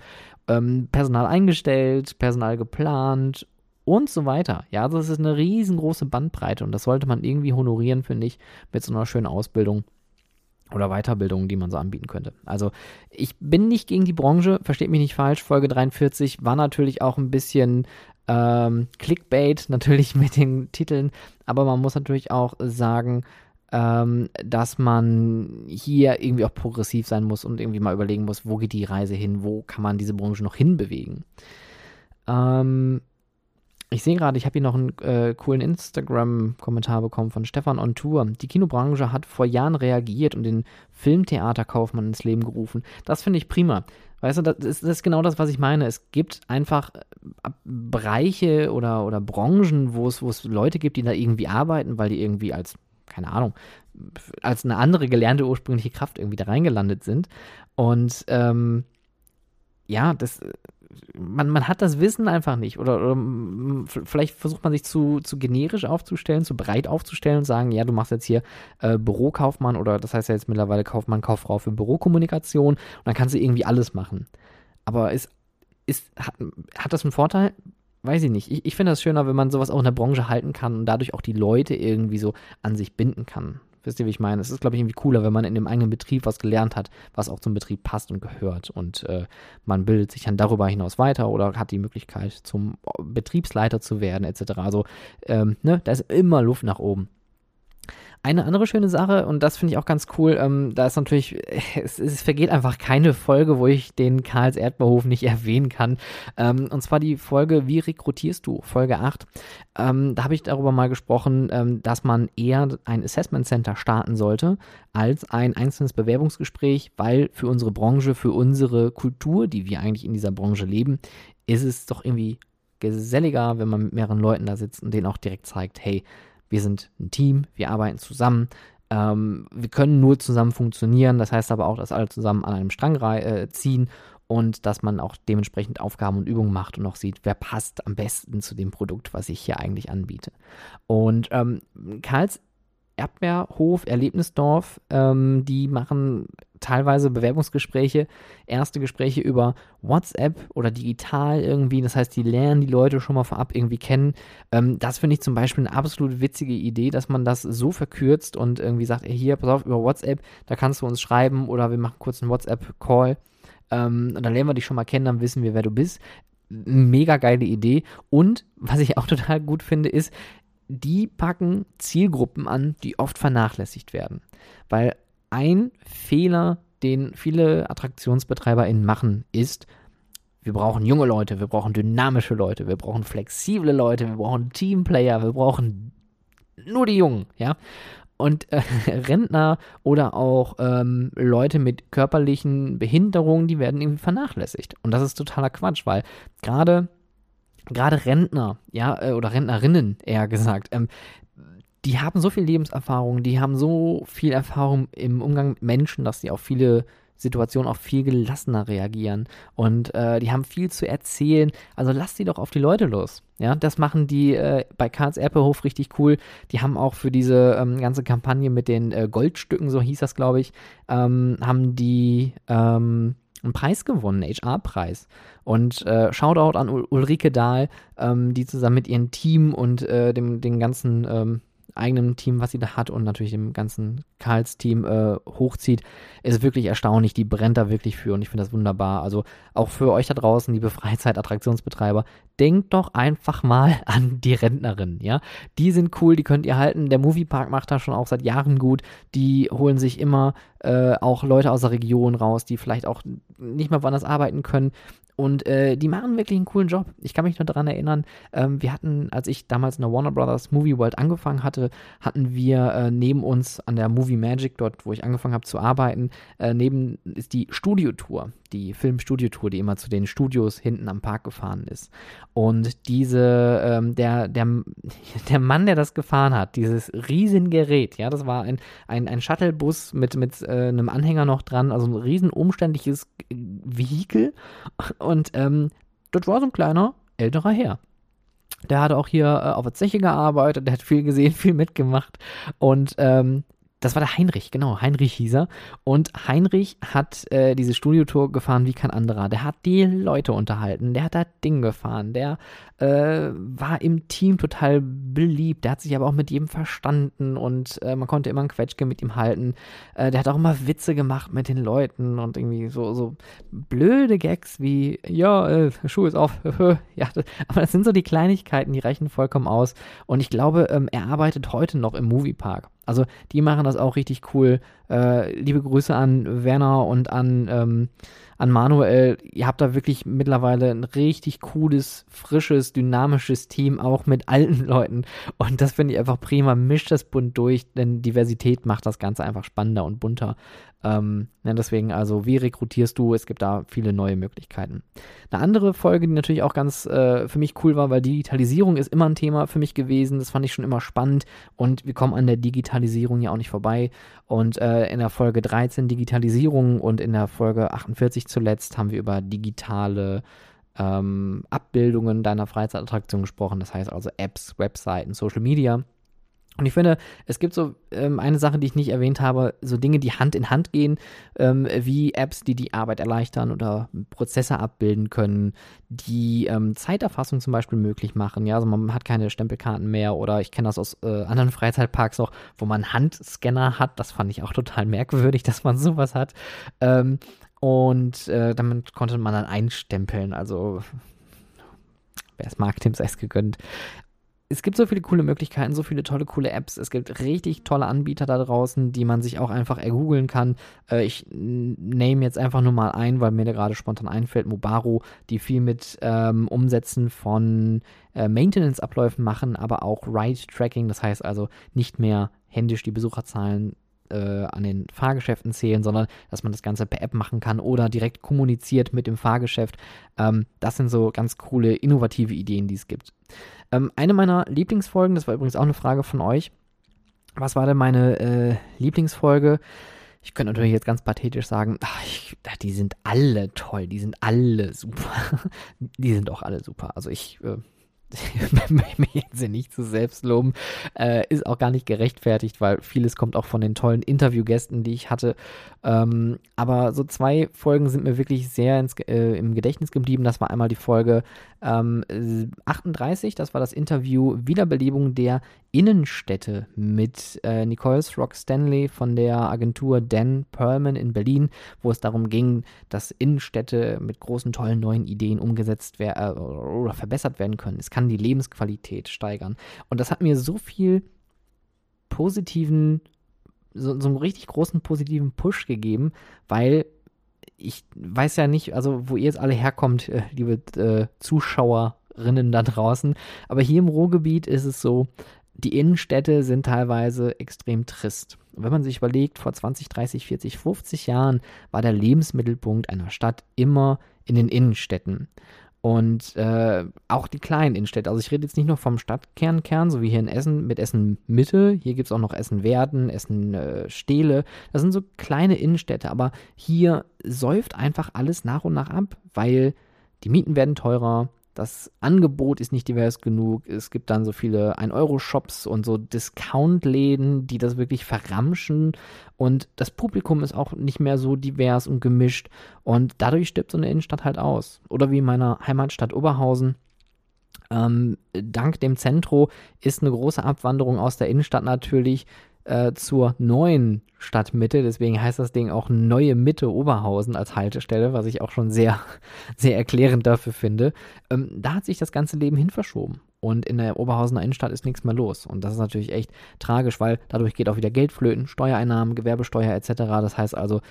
ähm, Personal eingestellt, Personal geplant und so weiter. Ja, das ist eine riesengroße Bandbreite und das sollte man irgendwie honorieren, finde ich, mit so einer schönen Ausbildung oder Weiterbildung, die man so anbieten könnte. Also ich bin nicht gegen die Branche, versteht mich nicht falsch. Folge 43 war natürlich auch ein bisschen ähm, Clickbait, natürlich mit den Titeln, aber man muss natürlich auch sagen, ähm, dass man hier irgendwie auch progressiv sein muss und irgendwie mal überlegen muss, wo geht die Reise hin, wo kann man diese Branche noch hinbewegen. Ähm, ich sehe gerade, ich habe hier noch einen äh, coolen Instagram-Kommentar bekommen von Stefan on Tour. Die Kinobranche hat vor Jahren reagiert und den Filmtheaterkaufmann ins Leben gerufen. Das finde ich prima. Weißt du, das ist, das ist, genau das, was ich meine. Es gibt einfach äh, Bereiche oder, oder Branchen, wo es, wo es Leute gibt, die da irgendwie arbeiten, weil die irgendwie als keine Ahnung, als eine andere gelernte ursprüngliche Kraft irgendwie da reingelandet sind. Und ähm, ja, das, man, man hat das Wissen einfach nicht. Oder, oder vielleicht versucht man sich zu, zu generisch aufzustellen, zu breit aufzustellen und sagen, ja, du machst jetzt hier äh, Bürokaufmann oder das heißt ja jetzt mittlerweile Kaufmann, Kauffrau für Bürokommunikation und dann kannst du irgendwie alles machen. Aber ist, ist, hat, hat das einen Vorteil? Weiß ich nicht. Ich, ich finde das schöner, wenn man sowas auch in der Branche halten kann und dadurch auch die Leute irgendwie so an sich binden kann. Wisst ihr, wie ich meine? Es ist, glaube ich, irgendwie cooler, wenn man in dem eigenen Betrieb was gelernt hat, was auch zum Betrieb passt und gehört. Und äh, man bildet sich dann darüber hinaus weiter oder hat die Möglichkeit, zum Betriebsleiter zu werden, etc. Also, ähm, ne, da ist immer Luft nach oben. Eine andere schöne Sache, und das finde ich auch ganz cool, ähm, da ist natürlich, es, es, vergeht einfach keine Folge, wo ich den Karls Erdbeerhof nicht erwähnen kann. Ähm, und zwar die Folge Wie rekrutierst du? Folge 8. Ähm, da habe ich darüber mal gesprochen, ähm, dass man eher ein Assessment Center starten sollte, als ein einzelnes Bewerbungsgespräch, weil für unsere Branche, für unsere Kultur, die wir eigentlich in dieser Branche leben, ist es doch irgendwie geselliger, wenn man mit mehreren Leuten da sitzt und denen auch direkt zeigt, hey, wir sind ein Team, wir arbeiten zusammen. Ähm, wir können nur zusammen funktionieren. Das heißt aber auch, dass alle zusammen an einem Strang äh, ziehen und dass man auch dementsprechend Aufgaben und Übungen macht und auch sieht, wer passt am besten zu dem Produkt, was ich hier eigentlich anbiete. Und ähm, Karls Erdbeerhof, Erlebnisdorf, ähm, die machen teilweise Bewerbungsgespräche, erste Gespräche über WhatsApp oder digital irgendwie. Das heißt, die lernen die Leute schon mal vorab irgendwie kennen. Ähm, das finde ich zum Beispiel eine absolut witzige Idee, dass man das so verkürzt und irgendwie sagt, ey, hier, pass auf, über WhatsApp, da kannst du uns schreiben oder wir machen kurz einen WhatsApp-Call. Ähm, und dann lernen wir dich schon mal kennen, dann wissen wir, wer du bist. Mega geile Idee. Und was ich auch total gut finde, ist, die packen Zielgruppen an, die oft vernachlässigt werden. Weil ein Fehler, den viele AttraktionsbetreiberInnen machen, ist, wir brauchen junge Leute, wir brauchen dynamische Leute, wir brauchen flexible Leute, wir brauchen Teamplayer, wir brauchen nur die Jungen, ja. Und äh, Rentner oder auch ähm, Leute mit körperlichen Behinderungen, die werden irgendwie vernachlässigt. Und das ist totaler Quatsch, weil gerade gerade Rentner, ja, äh, oder Rentnerinnen eher gesagt, ähm, die haben so viel Lebenserfahrung, die haben so viel Erfahrung im Umgang mit Menschen, dass sie auf viele Situationen auch viel gelassener reagieren und äh, die haben viel zu erzählen. Also lass die doch auf die Leute los. Ja, das machen die äh, bei Karls Erpehof richtig cool. Die haben auch für diese ähm, ganze Kampagne mit den äh, Goldstücken, so hieß das, glaube ich, ähm, haben die ähm, einen Preis gewonnen, einen HR-Preis. Und äh, Shoutout an Ulrike Dahl, ähm, die zusammen mit ihrem Team und äh, dem, den ganzen ähm, eigenen Team, was sie da hat und natürlich dem ganzen Karls-Team äh, hochzieht, ist wirklich erstaunlich. Die brennt da wirklich für und ich finde das wunderbar. Also auch für euch da draußen, liebe Freizeitattraktionsbetreiber, denkt doch einfach mal an die Rentnerinnen, ja. Die sind cool, die könnt ihr halten. Der Moviepark macht da schon auch seit Jahren gut. Die holen sich immer äh, auch Leute aus der Region raus, die vielleicht auch nicht mehr woanders arbeiten können. Und äh, die machen wirklich einen coolen Job. Ich kann mich nur daran erinnern, ähm, wir hatten, als ich damals in der Warner Brothers Movie World angefangen hatte, hatten wir äh, neben uns an der Movie Magic, dort wo ich angefangen habe zu arbeiten, äh, neben ist die Studiotour die Filmstudiotour, die immer zu den Studios hinten am Park gefahren ist. Und diese, ähm, der, der, der Mann, der das gefahren hat, dieses Riesengerät, ja, das war ein, ein, ein Shuttlebus mit, mit äh, einem Anhänger noch dran, also ein riesen umständliches Vehikel. Ähm, dort war so ein kleiner, älterer Herr. Der hat auch hier äh, auf der Zeche gearbeitet, der hat viel gesehen, viel mitgemacht. Und ähm, das war der Heinrich, genau, Heinrich hieß er. Und Heinrich hat äh, diese Studiotour gefahren wie kein anderer. Der hat die Leute unterhalten, der hat da Ding gefahren, der äh, war im Team total beliebt, der hat sich aber auch mit jedem verstanden und äh, man konnte immer ein Quetschke mit ihm halten. Äh, der hat auch immer Witze gemacht mit den Leuten und irgendwie so, so blöde Gags wie, ja, äh, Schuh ist auf, ja, das, aber das sind so die Kleinigkeiten, die reichen vollkommen aus. Und ich glaube, ähm, er arbeitet heute noch im Moviepark. Also die machen das auch richtig cool. äh, liebe Grüße an Werner und an ähm, an Manuel, ihr habt da wirklich mittlerweile ein richtig cooles, frisches, dynamisches Team, auch mit alten Leuten. Und das finde ich einfach prima. Mischt das bunt durch, denn Diversität macht das Ganze einfach spannender und bunter. Ähm, ja, deswegen, also, wie rekrutierst du? Es gibt da viele neue Möglichkeiten. Eine andere Folge, die natürlich auch ganz äh, für mich cool war, weil Digitalisierung ist immer ein Thema für mich gewesen. Das fand ich schon immer spannend und wir kommen an der Digitalisierung ja auch nicht vorbei. Und äh, in der Folge 13 Digitalisierung und in der Folge 48 zuletzt haben wir über digitale ähm, Abbildungen deiner Freizeitattraktion gesprochen. Das heißt also Apps, Webseiten, Social Media. Und ich finde, es gibt so ähm, eine Sache, die ich nicht erwähnt habe, so Dinge, die Hand in Hand gehen, ähm, wie Apps, die die Arbeit erleichtern oder Prozesse abbilden können, die ähm, Zeiterfassung zum Beispiel möglich machen. Ja, also man hat keine Stempelkarten mehr oder ich kenne das aus äh, anderen Freizeitparks auch, wo man Handscanner hat. Das fand ich auch total merkwürdig, dass man sowas hat. Ähm, und äh, damit konnte man dann einstempeln. Also wer es mag, dem sei es gegönnt es gibt so viele coole Möglichkeiten, so viele tolle, coole Apps. Es gibt richtig tolle Anbieter da draußen, die man sich auch einfach ergoogeln kann. Äh, ich nehme jetzt einfach nur mal ein, weil mir da gerade spontan einfällt, Mobaro, die viel mit ähm, Umsetzen von äh, Maintenance-Abläufen machen, aber auch Ride-Tracking. Das heißt also nicht mehr händisch die Besucherzahlen äh, an den Fahrgeschäften zählen, sondern dass man das Ganze per App machen kann oder direkt kommuniziert mit dem Fahrgeschäft. Ähm, das sind so ganz coole, innovative Ideen, die es gibt. Ähm, eine meiner Lieblingsfolgen, das war übrigens auch eine Frage von euch. Was war denn meine äh, Lieblingsfolge? Ich könnte natürlich jetzt ganz pathetisch sagen, ach, ich, die sind alle toll, die sind alle super. die sind auch alle super. Also ich äh, mich jetzt nicht zu selbst loben, äh, ist auch gar nicht gerechtfertigt, weil vieles kommt auch von den tollen Interviewgästen, die ich hatte. Ähm, aber so zwei Folgen sind mir wirklich sehr ins, äh, im Gedächtnis geblieben. Das war einmal die Folge ähm, 38, das war das Interview Wiederbelebung der Innenstädte mit äh, Nicole Rock Stanley von der Agentur Dan Perlman in Berlin, wo es darum ging, dass Innenstädte mit großen, tollen neuen Ideen umgesetzt werden äh, oder verbessert werden können. Es kann die Lebensqualität steigern. Und das hat mir so viel positiven, so, so einen richtig großen positiven Push gegeben, weil ich weiß ja nicht, also wo ihr jetzt alle herkommt, äh, liebe äh, Zuschauerinnen da draußen, aber hier im Ruhrgebiet ist es so, die Innenstädte sind teilweise extrem trist. wenn man sich überlegt, vor 20, 30, 40, 50 Jahren war der Lebensmittelpunkt einer Stadt immer in den Innenstädten. Und äh, auch die kleinen Innenstädte. Also ich rede jetzt nicht nur vom Stadtkernkern, so wie hier in Essen mit Essen Mitte. Hier gibt es auch noch Essen Werden, Essen äh, Stehle. Das sind so kleine Innenstädte. Aber hier säuft einfach alles nach und nach ab, weil die Mieten werden teurer, das Angebot ist nicht divers genug. Es gibt dann so viele 1-Euro-Shops und so Discount-Läden, die das wirklich verramschen. Und das Publikum ist auch nicht mehr so divers und gemischt. Und dadurch stirbt so eine Innenstadt halt aus. Oder wie in meiner Heimatstadt Oberhausen. Ähm, dank dem Zentro ist eine große Abwanderung aus der Innenstadt natürlich äh, zur neuen Stadtmitte. Deswegen heißt das Ding auch Neue Mitte Oberhausen als Haltestelle, was ich auch schon sehr, sehr erklärend dafür finde. Ähm, da hat sich das ganze Leben hin verschoben. Und in der Oberhausener Innenstadt ist nichts mehr los. Und das ist natürlich echt tragisch, weil dadurch geht auch wieder Geld flöten, Steuereinnahmen, Gewerbesteuer etc. Das heißt also,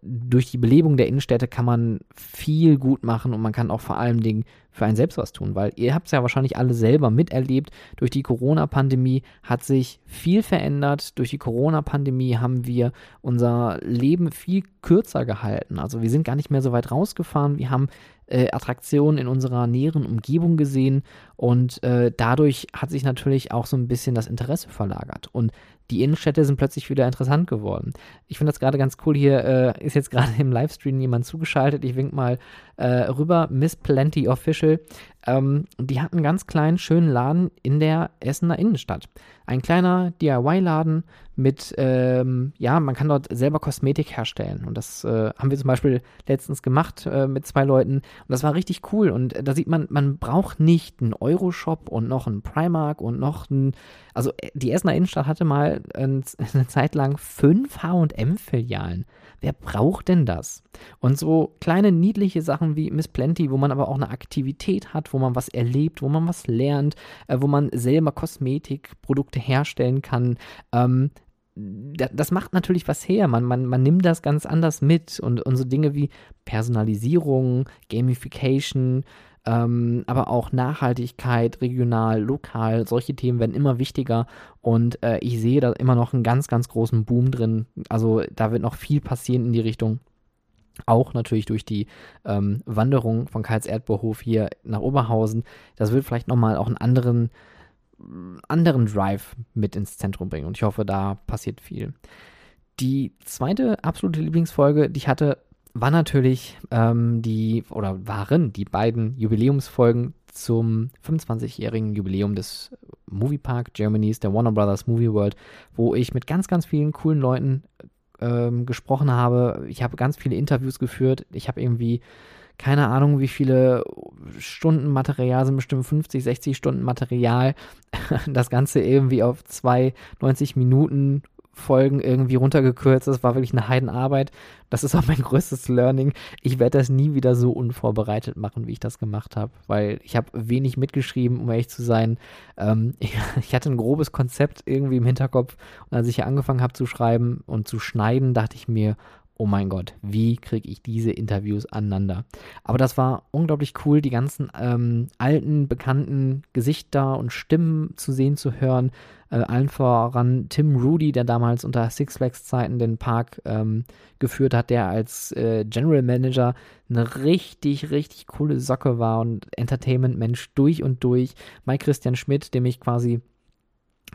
durch die Belebung der Innenstädte kann man viel gut machen und man kann auch vor allen Dingen für einen selbst was tun, weil ihr habt es ja wahrscheinlich alle selber miterlebt. Durch die Corona-Pandemie hat sich viel verändert. Durch die Corona-Pandemie haben wir unser Leben viel kürzer gehalten. Also wir sind gar nicht mehr so weit rausgefahren. Wir haben äh, Attraktionen in unserer näheren Umgebung gesehen und äh, dadurch hat sich natürlich auch so ein bisschen das Interesse verlagert. Und die Innenstädte sind plötzlich wieder interessant geworden. Ich finde das gerade ganz cool. Hier äh, ist jetzt gerade im Livestream jemand zugeschaltet. Ich wink mal äh, rüber. Miss Plenty Official. Ähm, die hat einen ganz kleinen, schönen Laden in der Essener Innenstadt. Ein kleiner DIY-Laden mit, ähm, ja, man kann dort selber Kosmetik herstellen. Und das äh, haben wir zum Beispiel letztens gemacht äh, mit zwei Leuten. Und das war richtig cool. Und da sieht man, man braucht nicht einen Euroshop und noch einen Primark und noch einen. Also die Essener Innenstadt hatte mal eine Zeit lang fünf HM-Filialen. Wer braucht denn das? Und so kleine niedliche Sachen wie Miss Plenty, wo man aber auch eine Aktivität hat, wo man was erlebt, wo man was lernt, äh, wo man selber Kosmetikprodukte herstellen kann. Ähm, das macht natürlich was her. Man, man, man nimmt das ganz anders mit und, und so Dinge wie Personalisierung, Gamification, ähm, aber auch Nachhaltigkeit, regional, lokal, solche Themen werden immer wichtiger und äh, ich sehe da immer noch einen ganz, ganz großen Boom drin. Also da wird noch viel passieren in die Richtung. Auch natürlich durch die ähm, Wanderung von Karls Erdbeerhof hier nach Oberhausen. Das wird vielleicht nochmal auch einen anderen, anderen Drive mit ins Zentrum bringen. Und ich hoffe, da passiert viel. Die zweite absolute Lieblingsfolge, die ich hatte, war natürlich ähm, die, oder waren die beiden Jubiläumsfolgen zum 25-jährigen Jubiläum des Moviepark Germanys, der Warner Brothers Movie World, wo ich mit ganz, ganz vielen coolen Leuten ähm, gesprochen habe. Ich habe ganz viele Interviews geführt. Ich habe irgendwie keine Ahnung, wie viele Stunden Material sind, bestimmt 50, 60 Stunden Material. Das Ganze irgendwie auf zwei 90 Minuten Folgen irgendwie runtergekürzt. Das war wirklich eine Heidenarbeit. Das ist auch mein größtes Learning. Ich werde das nie wieder so unvorbereitet machen, wie ich das gemacht habe, weil ich habe wenig mitgeschrieben, um ehrlich zu sein. Ähm, ich, ich, hatte ein grobes Konzept irgendwie im Hinterkopf und als ich hier angefangen habe zu schreiben und zu schneiden, dachte ich mir, oh mein Gott, wie kriege ich diese Interviews aneinander? Aber das war unglaublich cool, die ganzen ähm, alten, bekannten Gesichter und Stimmen zu sehen, zu hören. Äh, allen voran Tim Rudy, der damals unter Six Flags Zeiten den Park ähm, geführt hat, der als äh, General Manager eine richtig, richtig coole Socke war und Entertainment-Mensch durch und durch. Mike Christian Schmidt, dem ich quasi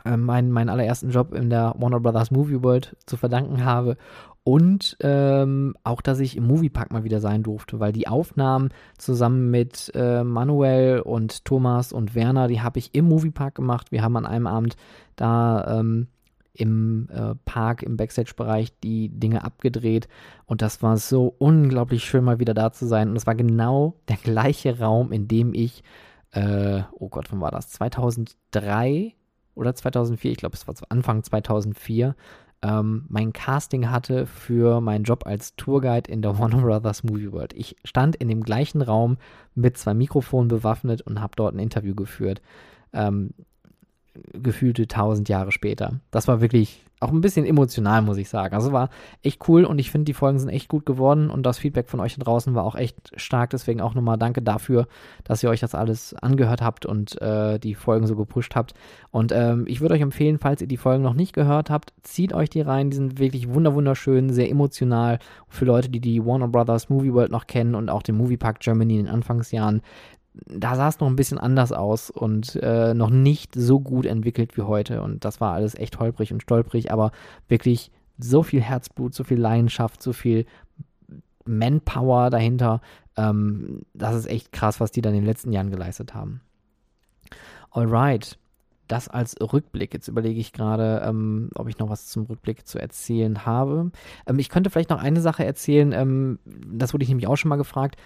äh, meinen, meinen allerersten Job in der Warner Brothers Movie World zu verdanken habe und ähm, auch, dass ich im Moviepark mal wieder sein durfte, weil die Aufnahmen zusammen mit äh, Manuel und Thomas und Werner, die habe ich im Moviepark gemacht. Wir haben an einem Abend da ähm, im äh, Park, im Backstage-Bereich die Dinge abgedreht. Und das war so unglaublich schön, mal wieder da zu sein. Und es war genau der gleiche Raum, in dem ich, äh, oh Gott, wann war das? 2003 oder 2004? Ich glaube, es war Anfang 2004 ähm, mein Casting hatte für meinen Job als Tourguide in der Warner Brothers Movie World. Ich stand in dem gleichen Raum mit zwei Mikrofonen bewaffnet und habe dort ein Interview geführt. Ähm, gefühlte tausend Jahre später. Das war wirklich auch ein bisschen emotional, muss ich sagen. Also war echt cool und ich finde, die Folgen sind echt gut geworden und das Feedback von euch da draußen war auch echt stark. Deswegen auch nochmal danke dafür, dass ihr euch das alles angehört habt und äh, die Folgen so gepusht habt. Und ähm, ich würde euch empfehlen, falls ihr die Folgen noch nicht gehört habt, zieht euch die rein. Die sind wirklich wunderschön, sehr emotional. Für Leute, die die Warner Brothers Movie World noch kennen und auch den Movie Park Germany in den Anfangsjahren, da sah es noch ein bisschen anders aus und äh, noch nicht so gut entwickelt wie heute. Und das war alles echt holprig und stolprig, aber wirklich so viel Herzblut, so viel Leidenschaft, so viel Manpower dahinter. Ähm, das ist echt krass, was die dann in den letzten Jahren geleistet haben. Alright. Das als Rückblick. Jetzt überlege ich gerade, ähm, ob ich noch was zum Rückblick zu erzählen habe. Ähm, ich könnte vielleicht noch eine Sache erzählen. Ähm, das wurde ich nämlich auch schon mal gefragt.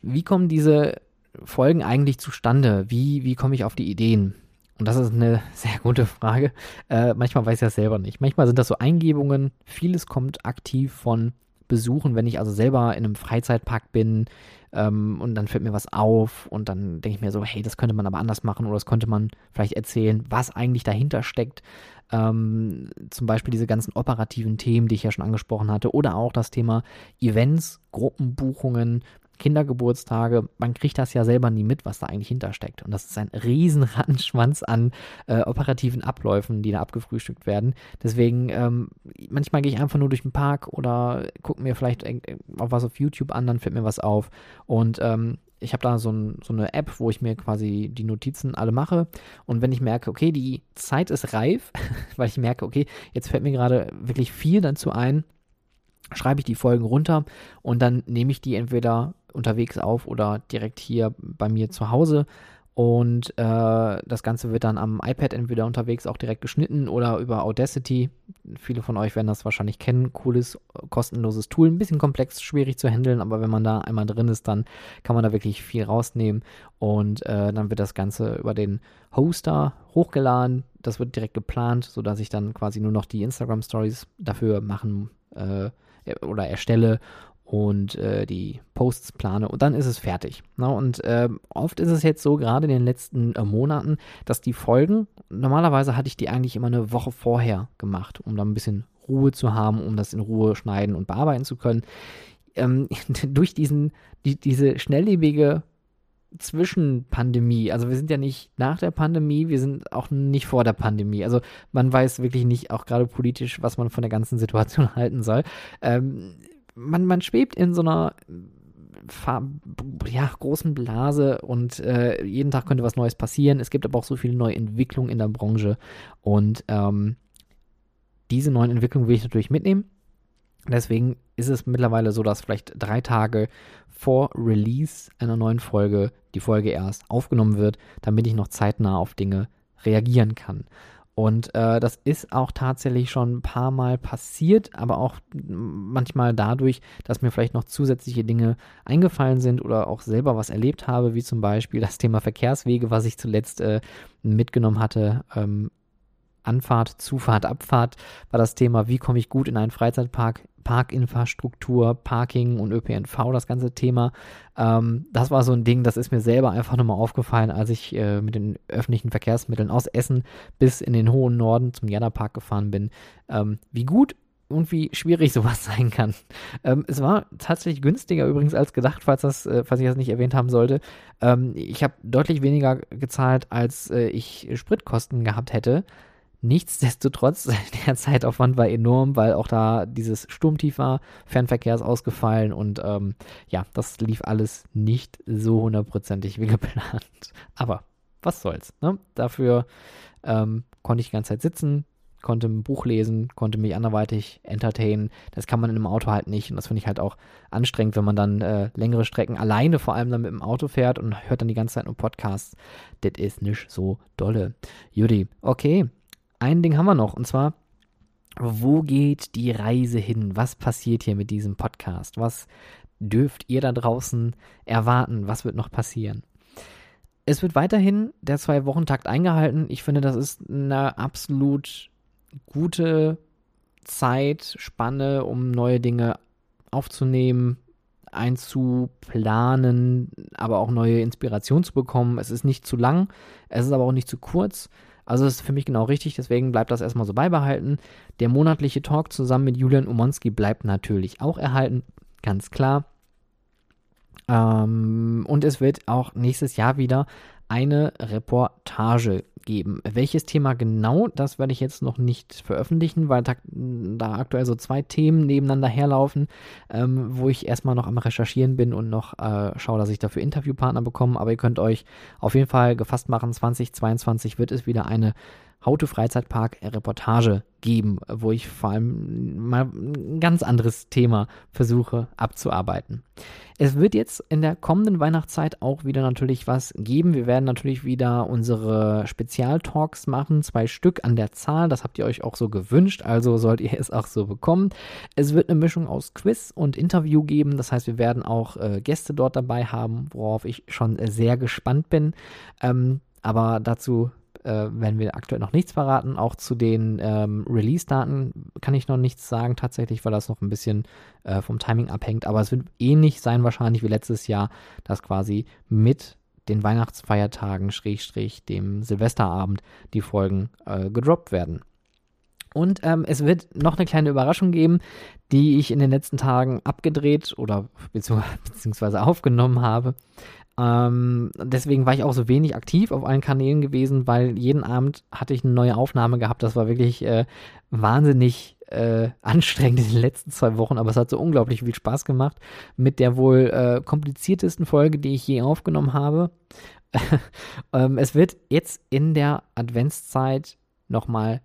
Wie kommen diese Folgen eigentlich zustande? Wie, wie komme ich auf die Ideen? Und das ist eine sehr gute Frage. Äh, manchmal weiß ich das selber nicht. Manchmal sind das so Eingebungen. Vieles kommt aktiv von Besuchen, wenn ich also selber in einem Freizeitpark bin ähm, und dann fällt mir was auf und dann denke ich mir so, hey, das könnte man aber anders machen oder das könnte man vielleicht erzählen, was eigentlich dahinter steckt. Ähm, zum Beispiel diese ganzen operativen Themen, die ich ja schon angesprochen hatte, oder auch das Thema Events, Gruppenbuchungen, Kindergeburtstage, man kriegt das ja selber nie mit, was da eigentlich hintersteckt. Und das ist ein riesen Rattenschwanz an äh, operativen Abläufen, die da abgefrühstückt werden. Deswegen, ähm, manchmal gehe ich einfach nur durch den Park oder gucke mir vielleicht auch was auf YouTube an, dann fällt mir was auf. Und ähm, ich habe da so, ein, so, eine App, wo ich mir quasi die Notizen alle mache. Und wenn ich merke, okay, die Zeit ist reif, weil ich merke, okay, jetzt fällt mir gerade wirklich viel dazu ein, schreibe ich die Folgen runter und dann nehme ich die entweder unterwegs auf oder direkt hier bei mir zu Hause. Und äh, das Ganze wird dann am iPad entweder unterwegs auch direkt geschnitten oder über Audacity. Viele von euch werden das wahrscheinlich kennen. Cooles, kostenloses Tool. Ein bisschen komplex, schwierig zu handeln, aber wenn man da einmal drin ist, dann kann man da wirklich viel rausnehmen. Und äh, dann wird das Ganze über den Hoster hochgeladen. Das wird direkt geplant, sodass ich dann quasi nur noch die Instagram Stories dafür machen äh, oder erstelle und äh, die Posts plane und dann ist es fertig. Ne? Und äh, oft ist es jetzt so, gerade in den letzten äh, Monaten, dass die Folgen, normalerweise hatte ich die eigentlich immer eine Woche vorher gemacht, um dann ein bisschen Ruhe zu haben, um das in Ruhe schneiden und bearbeiten zu können. Ähm, durch diesen, die, diese schnelllebige Zwischenpandemie. Also wir sind ja nicht nach der Pandemie, wir sind auch nicht vor der Pandemie. Also man weiß wirklich nicht, auch gerade politisch, was man von der ganzen Situation halten soll. Ähm, man, man schwebt in so einer ja, großen Blase und äh, jeden Tag könnte was Neues passieren. Es gibt aber auch so viele neue Entwicklungen in der Branche und ähm, diese neuen Entwicklungen will ich natürlich mitnehmen. Deswegen ist es mittlerweile so, dass vielleicht drei Tage vor Release einer neuen Folge die Folge erst aufgenommen wird, damit ich noch zeitnah auf Dinge reagieren kann. Und äh, das ist auch tatsächlich schon ein paar Mal passiert, aber auch manchmal dadurch, dass mir vielleicht noch zusätzliche Dinge eingefallen sind oder auch selber was erlebt habe, wie zum Beispiel das Thema Verkehrswege, was ich zuletzt äh, mitgenommen hatte. Ähm, Anfahrt, Zufahrt, Abfahrt war das Thema, wie komme ich gut in einen Freizeitpark, Parkinfrastruktur, Parking und ÖPNV, das ganze Thema. Ähm, das war so ein Ding, das ist mir selber einfach nochmal aufgefallen, als ich äh, mit den öffentlichen Verkehrsmitteln aus Essen bis in den hohen Norden zum Jana-Park gefahren bin. Ähm, wie gut und wie schwierig sowas sein kann. Ähm, es war tatsächlich günstiger übrigens als gedacht, falls, das, äh, falls ich das nicht erwähnt haben sollte. Ähm, ich habe deutlich weniger gezahlt, als äh, ich Spritkosten gehabt hätte. Nichtsdestotrotz, der Zeitaufwand war enorm, weil auch da dieses Sturmtief war, Fernverkehr ist ausgefallen und ähm, ja, das lief alles nicht so hundertprozentig wie geplant. Aber was soll's, ne? Dafür ähm, konnte ich die ganze Zeit sitzen, konnte ein Buch lesen, konnte mich anderweitig entertainen. Das kann man in einem Auto halt nicht und das finde ich halt auch anstrengend, wenn man dann äh, längere Strecken alleine vor allem dann mit dem Auto fährt und hört dann die ganze Zeit nur Podcasts. Das ist nicht so dolle. Judy, okay, ein Ding haben wir noch und zwar, wo geht die Reise hin? Was passiert hier mit diesem Podcast? Was dürft ihr da draußen erwarten? Was wird noch passieren? Es wird weiterhin der Zwei-Wochen-Takt eingehalten. Ich finde, das ist eine absolut gute Zeitspanne, um neue Dinge aufzunehmen, einzuplanen, aber auch neue Inspiration zu bekommen. Es ist nicht zu lang, es ist aber auch nicht zu kurz. Also das ist für mich genau richtig, deswegen bleibt das erstmal so beibehalten. Der monatliche Talk zusammen mit Julian Umonski bleibt natürlich auch erhalten, ganz klar. Ähm, und es wird auch nächstes Jahr wieder eine Reportage geben. Welches Thema genau, das werde ich jetzt noch nicht veröffentlichen, weil da, aktuell so zwei Themen nebeneinander herlaufen, ähm, wo ich erstmal noch am Recherchieren bin und noch äh, schaue, dass ich dafür Interviewpartner bekomme. Aber ihr könnt euch auf jeden Fall gefasst machen, 2022 wird es wieder eine To Freizeitpark Reportage geben, wo ich vor allem mal ein ganz anderes Thema versuche abzuarbeiten. Es wird jetzt in der kommenden Weihnachtszeit auch wieder natürlich was geben. Wir werden natürlich wieder unsere Spezialtalks machen, zwei Stück an der Zahl. Das habt ihr euch auch so gewünscht, also sollt ihr es auch so bekommen. Es wird eine Mischung aus Quiz und Interview geben. Das heißt, wir werden auch äh, Gäste dort dabei haben, worauf ich schon sehr gespannt bin. Ähm, aber dazu äh, werden wir aktuell noch nichts verraten. Auch zu den ähm, Release-Daten kann ich noch nichts sagen, tatsächlich, weil das noch ein bisschen äh, vom Timing abhängt. Aber es wird ähnlich sein, wahrscheinlich wie letztes Jahr, dass quasi mit den Weihnachtsfeiertagen, Schrägstrich, dem Silvesterabend, die Folgen äh, gedroppt werden. Und ähm, es wird noch eine kleine Überraschung geben, die ich in den letzten Tagen abgedreht oder beziehungsweise aufgenommen habe. Ähm, deswegen war ich auch so wenig aktiv auf allen Kanälen gewesen, weil jeden Abend hatte ich eine neue Aufnahme gehabt. Das war wirklich äh, wahnsinnig äh, anstrengend in den letzten zwei Wochen, aber es hat so unglaublich viel Spaß gemacht mit der wohl äh, kompliziertesten Folge, die ich je aufgenommen habe. ähm, es wird jetzt in der Adventszeit nochmal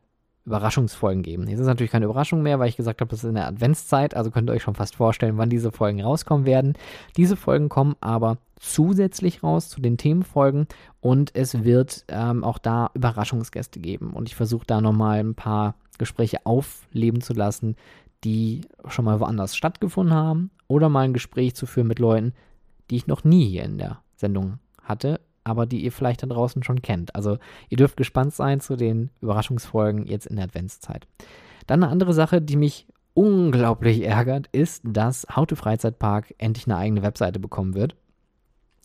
Überraschungsfolgen geben. Jetzt ist natürlich keine Überraschung mehr, weil ich gesagt habe, das ist in der Adventszeit, also könnt ihr euch schon fast vorstellen, wann diese Folgen rauskommen werden. Diese Folgen kommen aber zusätzlich raus zu den Themenfolgen und es wird ähm, auch da Überraschungsgäste geben. Und ich versuche da nochmal ein paar Gespräche aufleben zu lassen, die schon mal woanders stattgefunden haben oder mal ein Gespräch zu führen mit Leuten, die ich noch nie hier in der Sendung hatte aber die ihr vielleicht da draußen schon kennt. Also ihr dürft gespannt sein zu den Überraschungsfolgen jetzt in der Adventszeit. Dann eine andere Sache, die mich unglaublich ärgert, ist, dass to Freizeitpark endlich eine eigene Webseite bekommen wird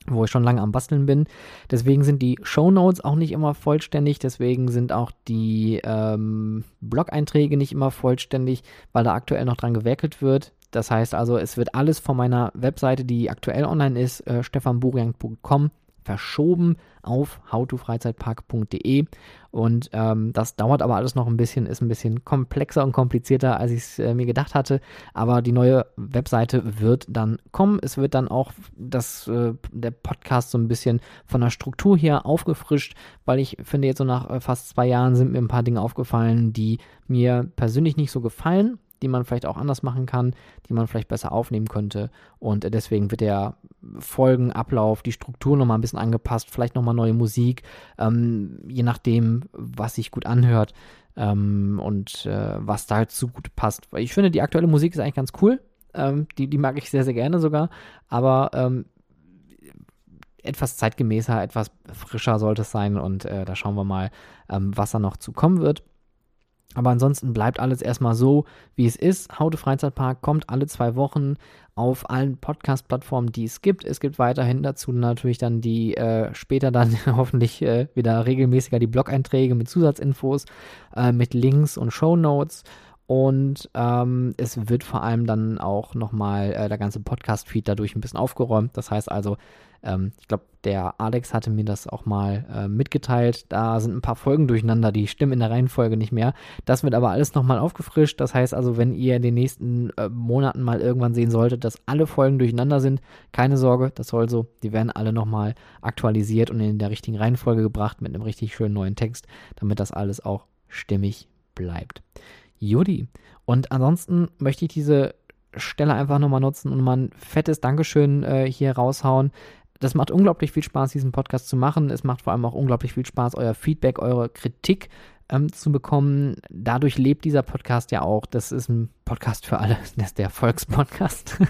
wo ich schon lange am Basteln bin. Deswegen sind die Show Notes auch nicht immer vollständig, deswegen sind auch die ähm, Blog-Einträge nicht immer vollständig, weil da aktuell noch dran gewerkelt wird. Das heißt also, es wird alles von meiner Webseite, die aktuell online ist, äh, stefanburian.com, verschoben auf howtofreizeitpark.de und ähm, das dauert aber alles noch ein bisschen, ist ein bisschen komplexer und komplizierter, als ich es äh, mir gedacht hatte, aber die neue Webseite wird dann kommen. Es wird dann auch das, äh, der Podcast so ein bisschen von der Struktur her aufgefrischt, weil ich finde, jetzt so nach äh, fast zwei Jahren sind mir ein paar Dinge aufgefallen, die mir persönlich nicht so gefallen die man vielleicht auch anders machen kann, die man vielleicht besser aufnehmen könnte. Und deswegen wird der Folgenablauf, die Struktur nochmal ein bisschen angepasst, vielleicht nochmal neue Musik, ähm, je nachdem, was sich gut anhört ähm, und äh, was dazu gut passt. Ich finde, die aktuelle Musik ist eigentlich ganz cool. Ähm, die, die mag ich sehr, sehr gerne sogar. Aber ähm, etwas zeitgemäßer, etwas frischer sollte es sein. Und äh, da schauen wir mal, ähm, was da noch zu kommen wird. Aber ansonsten bleibt alles erstmal so, wie es ist. Haute Freizeitpark kommt alle zwei Wochen auf allen Podcast-Plattformen, die es gibt. Es gibt weiterhin dazu natürlich dann die äh, später dann hoffentlich äh, wieder regelmäßiger die Blog-Einträge mit Zusatzinfos, äh, mit Links und Show Notes. Und ähm, es wird vor allem dann auch nochmal äh, der ganze Podcast-Feed dadurch ein bisschen aufgeräumt. Das heißt also, ähm, ich glaube, der Alex hatte mir das auch mal äh, mitgeteilt. Da sind ein paar Folgen durcheinander, die stimmen in der Reihenfolge nicht mehr. Das wird aber alles nochmal aufgefrischt. Das heißt also, wenn ihr in den nächsten äh, Monaten mal irgendwann sehen solltet, dass alle Folgen durcheinander sind, keine Sorge, das soll so. Die werden alle nochmal aktualisiert und in der richtigen Reihenfolge gebracht mit einem richtig schönen neuen Text, damit das alles auch stimmig bleibt. Judy. Und ansonsten möchte ich diese Stelle einfach nochmal nutzen und mal ein fettes Dankeschön äh, hier raushauen das macht unglaublich viel Spaß, diesen Podcast zu machen. Es macht vor allem auch unglaublich viel Spaß, euer Feedback, eure Kritik ähm, zu bekommen. Dadurch lebt dieser Podcast ja auch. Das ist ein Podcast für alle. Das ist der Volkspodcast.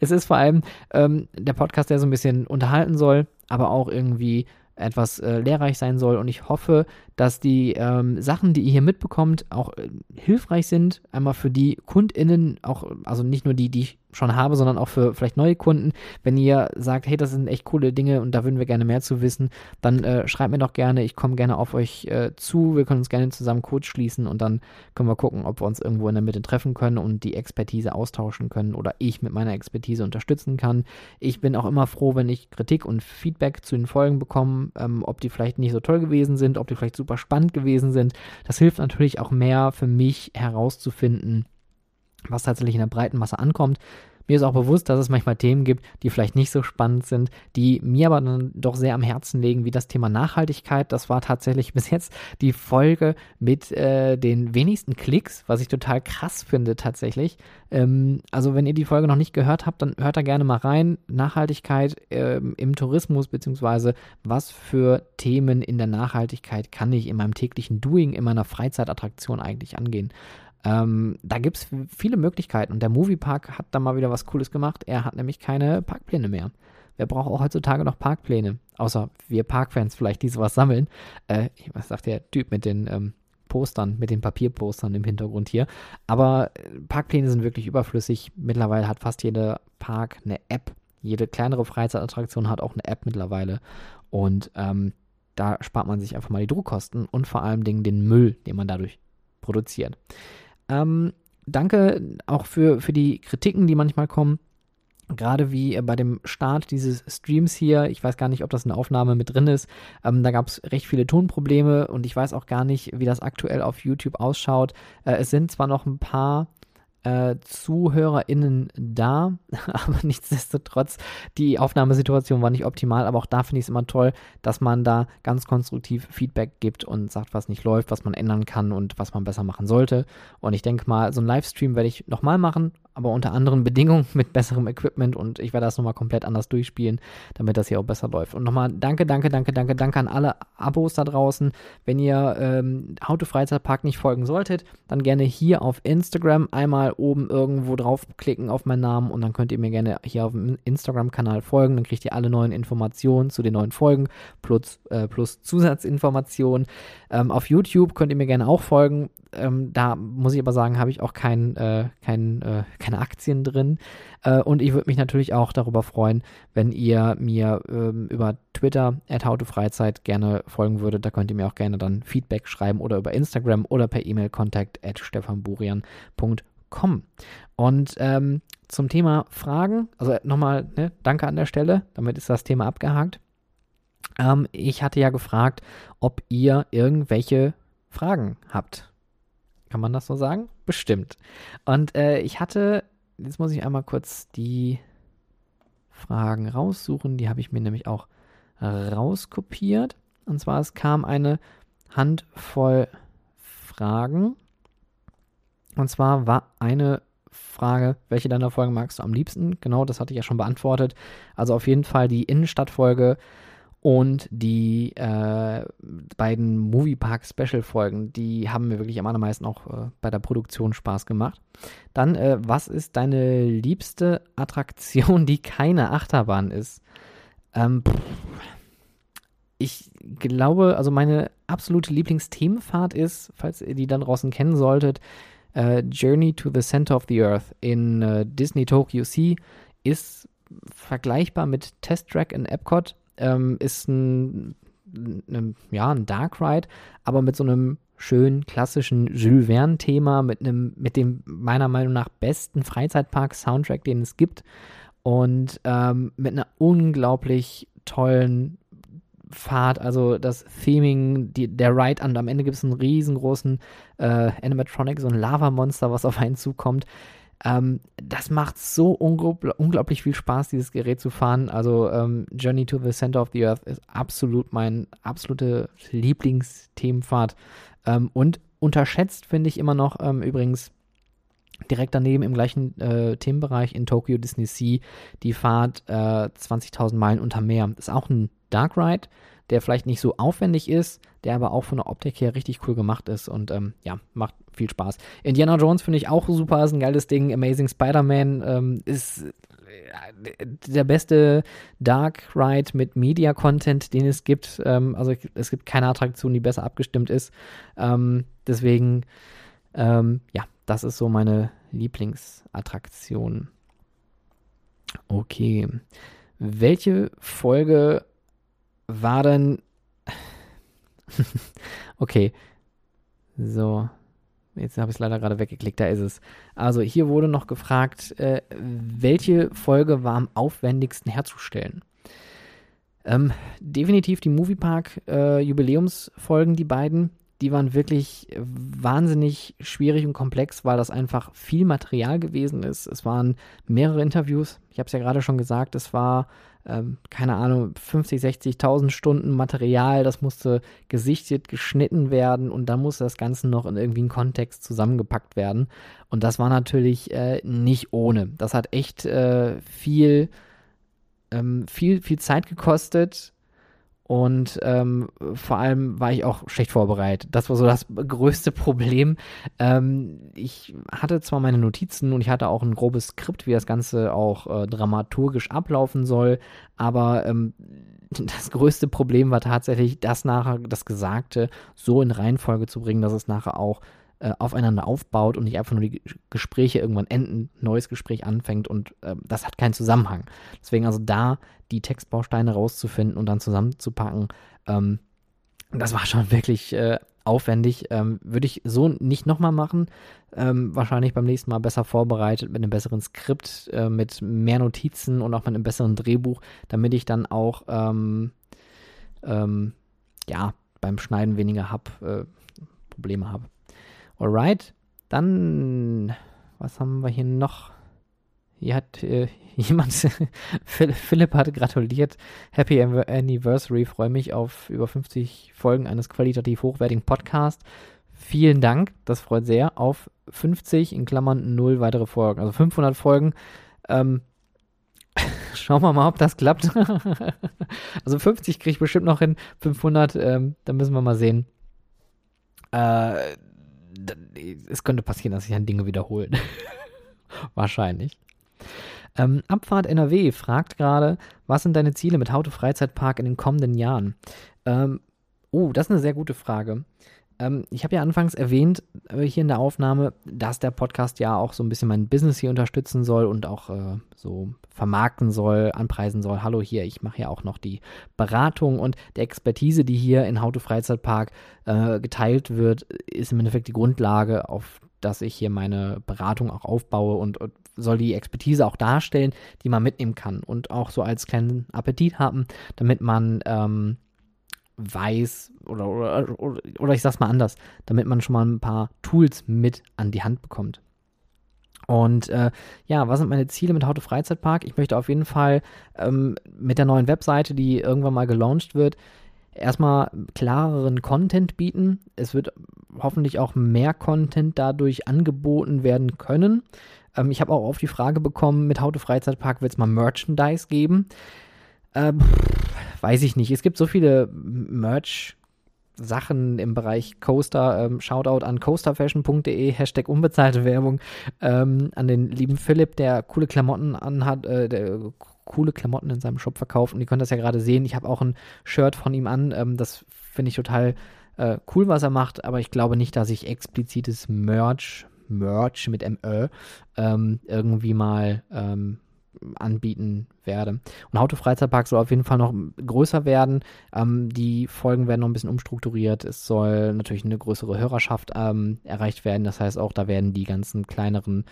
es ist vor allem ähm, der Podcast, der so ein bisschen unterhalten soll, aber auch irgendwie etwas äh, lehrreich sein soll. Und ich hoffe, dass die ähm, Sachen, die ihr hier mitbekommt, auch äh, hilfreich sind. Einmal für die KundInnen, auch, also nicht nur die, die ich schon habe, sondern auch für vielleicht neue Kunden. Wenn ihr sagt, hey, das sind echt coole Dinge und da würden wir gerne mehr zu wissen, dann äh, schreibt mir doch gerne. Ich komme gerne auf euch äh, zu. Wir können uns gerne zusammen kurz schließen und dann können wir gucken, ob wir uns irgendwo in der Mitte treffen können und die Expertise austauschen können oder ich mit meiner Expertise unterstützen kann. Ich bin auch immer froh, wenn ich Kritik und Feedback zu den Folgen bekomme, ähm, ob die vielleicht nicht so toll gewesen sind, ob die vielleicht super spannend gewesen sind. Das hilft natürlich auch mehr für mich herauszufinden, was tatsächlich in der breiten Masse ankommt. Mir ist auch bewusst, dass es manchmal Themen gibt, die vielleicht nicht so spannend sind, die mir aber dann doch sehr am Herzen liegen, wie das Thema Nachhaltigkeit. Das war tatsächlich bis jetzt die Folge mit äh, den wenigsten Klicks, was ich total krass finde tatsächlich. Ähm, also wenn ihr die Folge noch nicht gehört habt, dann hört da gerne mal rein. Nachhaltigkeit ähm, im Tourismus, beziehungsweise was für Themen in der Nachhaltigkeit kann ich in meinem täglichen Doing, in meiner Freizeitattraktion eigentlich angehen. Ähm, da gibt es viele Möglichkeiten und der Moviepark hat da mal wieder was Cooles gemacht. Er hat nämlich keine Parkpläne mehr. Wer braucht auch heutzutage noch Parkpläne? Außer wir Parkfans vielleicht, die sowas sammeln. Äh, was sagt der Typ mit den ähm, Postern, mit den Papierpostern im Hintergrund hier? Aber äh, Parkpläne sind wirklich überflüssig. Mittlerweile hat fast jeder Park eine App. Jede kleinere Freizeitattraktion hat auch eine App mittlerweile. Und ähm, da spart man sich einfach mal die Druckkosten und vor allem den Müll, den man dadurch produziert. Ähm, danke auch für, für die Kritiken, die manchmal kommen. Gerade wie bei dem Start dieses Streams hier, ich weiß gar nicht, ob das eine Aufnahme mit drin ist, ähm, da gab es recht viele Tonprobleme und ich weiß auch gar nicht, wie das aktuell auf YouTube ausschaut. Äh, es sind zwar noch ein paar äh, ZuhörerInnen da, aber nichtsdestotrotz, die Aufnahmesituation war nicht optimal, aber auch da finde ich es immer toll, dass man da ganz konstruktiv Feedback gibt und sagt, was nicht läuft, was man ändern kann und was man besser machen sollte. Und ich denke mal, so ein Livestream werde ich nochmal machen, aber unter anderen Bedingungen mit besserem Equipment und ich werde das nochmal komplett anders durchspielen, damit das hier auch besser läuft. Und nochmal danke, danke, danke, danke, danke an alle Abos da draußen. Wenn ihr ähm, Auto Freizeitpark nicht folgen solltet, dann gerne hier auf Instagram einmal oben irgendwo draufklicken auf meinen Namen und dann könnt ihr mir gerne hier auf dem Instagram-Kanal folgen. Dann kriegt ihr alle neuen Informationen zu den neuen Folgen plus, äh, plus Zusatzinformationen. Ähm, auf YouTube könnt ihr mir gerne auch folgen. Ähm, da muss ich aber sagen, habe ich auch kein, äh, kein, äh, keine Aktien drin. Äh, und ich würde mich natürlich auch darüber freuen, wenn ihr mir ähm, über Twitter, Freizeit gerne folgen würdet. Da könnt ihr mir auch gerne dann Feedback schreiben oder über Instagram oder per E-Mail kontakt at stefanburian.com. Und ähm, zum Thema Fragen, also nochmal, ne, danke an der Stelle, damit ist das Thema abgehakt. Ähm, ich hatte ja gefragt, ob ihr irgendwelche Fragen habt. Kann man das so sagen? Bestimmt. Und äh, ich hatte, jetzt muss ich einmal kurz die Fragen raussuchen. Die habe ich mir nämlich auch rauskopiert. Und zwar, es kam eine Handvoll Fragen. Und zwar war eine Frage, welche deiner Folgen magst du am liebsten? Genau, das hatte ich ja schon beantwortet. Also auf jeden Fall die Innenstadtfolge und die äh, beiden Moviepark-Special-Folgen, die haben mir wirklich am allermeisten auch äh, bei der Produktion Spaß gemacht. Dann, äh, was ist deine liebste Attraktion, die keine Achterbahn ist? Ähm, ich glaube, also meine absolute Lieblingsthemenfahrt ist, falls ihr die dann draußen kennen solltet, äh, Journey to the Center of the Earth in äh, Disney Tokyo Sea ist vergleichbar mit Test Track in Epcot ähm, ist ein, ein, ja, ein Dark Ride, aber mit so einem schönen klassischen Jules Verne-Thema, mit mit dem meiner Meinung nach besten Freizeitpark-Soundtrack, den es gibt. Und ähm, mit einer unglaublich tollen Fahrt, also das Theming, die, der Ride und am Ende gibt es einen riesengroßen äh, Animatronic, so ein Lava-Monster, was auf einen zukommt. Ähm, das macht so unglaublich, viel Spaß, dieses Gerät zu fahren. Also ähm, Journey to the Center of the Earth ist absolut mein absolute Lieblingsthemenfahrt. Ähm, und unterschätzt finde ich immer noch ähm, übrigens direkt daneben im gleichen äh, Themenbereich in Tokyo Disney Sea die Fahrt äh, 20.000 Meilen unter Meer. Ist auch ein Dark Ride der vielleicht nicht so aufwendig ist, der aber auch von der Optik her richtig cool gemacht ist und ähm, ja, macht viel Spaß. Indiana Jones finde ich auch super, ist ein geiles Ding. Amazing Spider-Man ähm, ist äh, der beste Dark Ride mit Media-Content, den es gibt. Ähm, also es gibt keine Attraktion, die besser abgestimmt ist. Ähm, deswegen, ähm, ja, das ist so meine Lieblingsattraktion. Okay. Welche Folge war dann. okay. So. Jetzt habe ich es leider gerade weggeklickt, da ist es. Also hier wurde noch gefragt, äh, welche Folge war am aufwendigsten herzustellen? Ähm, definitiv die Moviepark äh, Jubiläumsfolgen, die beiden die waren wirklich wahnsinnig schwierig und komplex, weil das einfach viel Material gewesen ist. Es waren mehrere Interviews. Ich habe es ja gerade schon gesagt, es war, ähm, keine Ahnung, 50, 60.000 Stunden Material. Das musste gesichtet, geschnitten werden und dann musste das Ganze noch in irgendwie einen Kontext zusammengepackt werden. Und das war natürlich äh, nicht ohne. Das hat echt äh, viel, ähm, viel, viel Zeit gekostet und ähm, vor allem war ich auch schlecht vorbereitet. Das war so das größte Problem. Ähm, ich hatte zwar meine Notizen und ich hatte auch ein grobes Skript, wie das Ganze auch äh, dramaturgisch ablaufen soll, aber ähm, das größte Problem war tatsächlich, das nachher, das Gesagte so in Reihenfolge zu bringen, dass es nachher auch äh, aufeinander aufbaut und nicht einfach nur die Gespräche irgendwann enden, neues Gespräch anfängt und äh, das hat keinen Zusammenhang. Deswegen also da die Textbausteine rauszufinden und dann zusammenzupacken, ähm, das war schon wirklich äh, aufwendig. Ähm, Würde ich so nicht nochmal machen. Ähm, wahrscheinlich beim nächsten Mal besser vorbereitet, mit einem besseren Skript, äh, mit mehr Notizen und auch mit einem besseren Drehbuch, damit ich dann auch ähm, ähm ja, beim Schneiden weniger hab, äh, Probleme habe. Alright, dann, was haben wir hier noch? Hier hat äh, jemand, Philipp hat gratuliert. Happy Anniversary, freue mich auf über 50 Folgen eines qualitativ hochwertigen Podcasts. Vielen Dank, das freut sehr, auf 50 in Klammern 0 weitere Folgen, also 500 Folgen. Ähm, schauen wir mal, ob das klappt. also 50 kriege ich bestimmt noch hin, 500, ähm, da müssen wir mal sehen. Äh, es könnte passieren, dass sich an Dinge wiederholen. Wahrscheinlich. Ähm, Abfahrt NRW fragt gerade, was sind deine Ziele mit Haute Freizeitpark in den kommenden Jahren? Ähm, oh, das ist eine sehr gute Frage. Ähm, ich habe ja anfangs erwähnt äh, hier in der Aufnahme, dass der Podcast ja auch so ein bisschen mein Business hier unterstützen soll und auch äh, so vermarkten soll, anpreisen soll. Hallo hier, ich mache ja auch noch die Beratung und die Expertise, die hier in Haute Freizeitpark äh, geteilt wird, ist im Endeffekt die Grundlage, auf dass ich hier meine Beratung auch aufbaue und, und, soll die Expertise auch darstellen, die man mitnehmen kann und auch so als kleinen Appetit haben, damit man ähm, weiß oder, oder, oder, oder ich sag's mal anders, damit man schon mal ein paar Tools mit an die Hand bekommt. Und äh, ja, was sind meine Ziele mit Haute Freizeitpark? Ich möchte auf jeden Fall ähm, mit der neuen Webseite, die irgendwann mal gelauncht wird, erstmal klareren Content bieten. Es wird hoffentlich auch mehr Content dadurch angeboten werden können. Ähm, ich habe auch auf die Frage bekommen, mit Haute Freizeitpark wird es mal Merchandise geben. Ähm, weiß ich nicht. Es gibt so viele Merch- Sachen im Bereich Coaster. Ähm, Shoutout an coasterfashion.de, Hashtag unbezahlte Werbung. Ähm, an den lieben Philipp, der coole Klamotten anhat, äh, der coole Klamotten in seinem Shop verkauft. Und ihr könnt das ja gerade sehen. Ich habe auch ein Shirt von ihm an. Ähm, das finde ich total äh, cool, was er macht. Aber ich glaube nicht, dass ich explizites Merch, Merch mit MÖ, ähm, irgendwie mal ähm, anbieten werde. Und Auto Freizeitpark soll auf jeden Fall noch größer werden. Ähm, die Folgen werden noch ein bisschen umstrukturiert. Es soll natürlich eine größere Hörerschaft ähm, erreicht werden. Das heißt auch, da werden die ganzen kleineren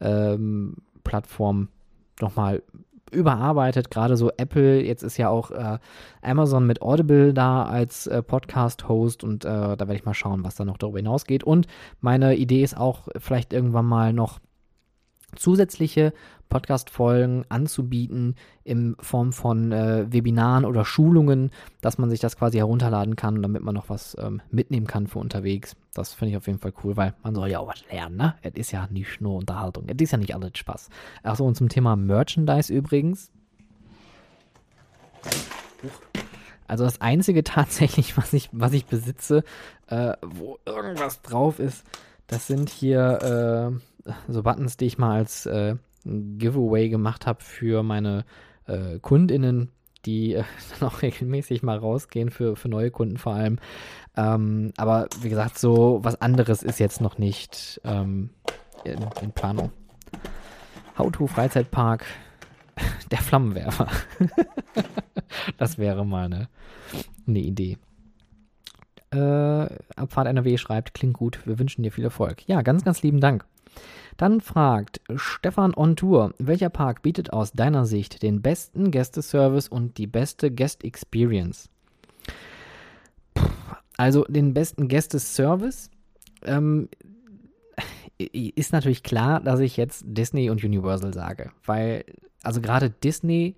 ähm, Plattformen nochmal überarbeitet. Gerade so Apple, jetzt ist ja auch äh, Amazon mit Audible da als äh, Podcast-Host und äh, da werde ich mal schauen, was da noch darüber hinausgeht. Und meine Idee ist auch, vielleicht irgendwann mal noch zusätzliche Podcast-Folgen anzubieten in Form von äh, Webinaren oder Schulungen, dass man sich das quasi herunterladen kann, damit man noch was ähm, mitnehmen kann für unterwegs. Das finde ich auf jeden Fall cool, weil man soll ja auch was lernen, ne? Es ist ja nicht nur Unterhaltung, es ist ja nicht alles Spaß. Achso, und zum Thema Merchandise übrigens. Also das einzige tatsächlich, was ich, was ich besitze, äh, wo irgendwas drauf ist, das sind hier äh, so Buttons, die ich mal als äh, Giveaway gemacht habe für meine äh, KundInnen, die äh, dann auch regelmäßig mal rausgehen, für, für neue Kunden vor allem. Ähm, aber wie gesagt, so was anderes ist jetzt noch nicht ähm, in, in Planung. How-to Freizeitpark, der Flammenwerfer. das wäre mal eine, eine Idee. Äh, Abfahrt NRW schreibt, klingt gut, wir wünschen dir viel Erfolg. Ja, ganz, ganz lieben Dank. Dann fragt Stefan on Tour, welcher Park bietet aus deiner Sicht den besten Gästeservice und die beste Guest Experience? Also den besten Gästeservice ähm, ist natürlich klar, dass ich jetzt Disney und Universal sage, weil also gerade Disney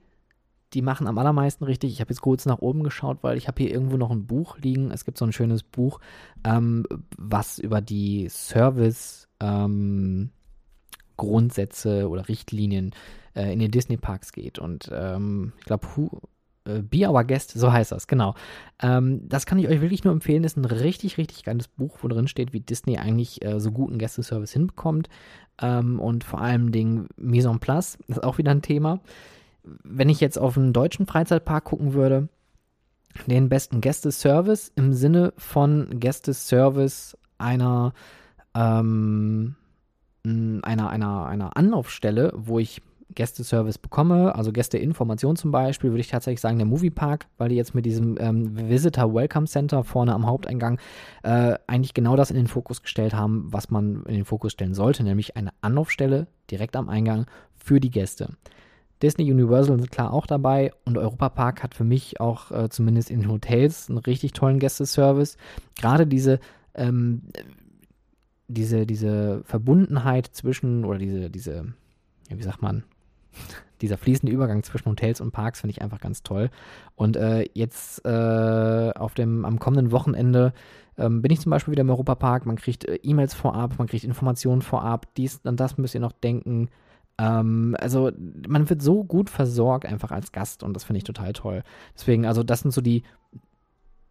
die machen am allermeisten richtig. Ich habe jetzt kurz nach oben geschaut, weil ich habe hier irgendwo noch ein Buch liegen. Es gibt so ein schönes Buch, ähm, was über die Service ähm, Grundsätze oder Richtlinien äh, in den Disney-Parks geht. Und ähm, ich glaube, äh, Be Our Guest, so heißt das, genau. Ähm, das kann ich euch wirklich nur empfehlen. Ist ein richtig, richtig geiles Buch, wo drin steht, wie Disney eigentlich äh, so guten Gästeservice hinbekommt. Ähm, und vor allem den Mise en Place, das ist auch wieder ein Thema. Wenn ich jetzt auf einen deutschen Freizeitpark gucken würde, den besten Gästeservice im Sinne von Gästeservice einer ähm, einer, einer, einer Anlaufstelle, wo ich Gästeservice bekomme, also Gästeinformation zum Beispiel, würde ich tatsächlich sagen, der Moviepark, weil die jetzt mit diesem ähm, Visitor Welcome Center vorne am Haupteingang äh, eigentlich genau das in den Fokus gestellt haben, was man in den Fokus stellen sollte, nämlich eine Anlaufstelle direkt am Eingang für die Gäste. Disney Universal sind klar auch dabei und Europa Park hat für mich auch äh, zumindest in Hotels einen richtig tollen Gästeservice. Gerade diese ähm, diese, diese Verbundenheit zwischen, oder diese, diese, wie sagt man, dieser fließende Übergang zwischen Hotels und Parks finde ich einfach ganz toll. Und äh, jetzt äh, auf dem, am kommenden Wochenende ähm, bin ich zum Beispiel wieder im Europapark. Man kriegt äh, E-Mails vorab, man kriegt Informationen vorab. Dies, an das müsst ihr noch denken. Ähm, also man wird so gut versorgt einfach als Gast und das finde ich total toll. Deswegen, also das sind so die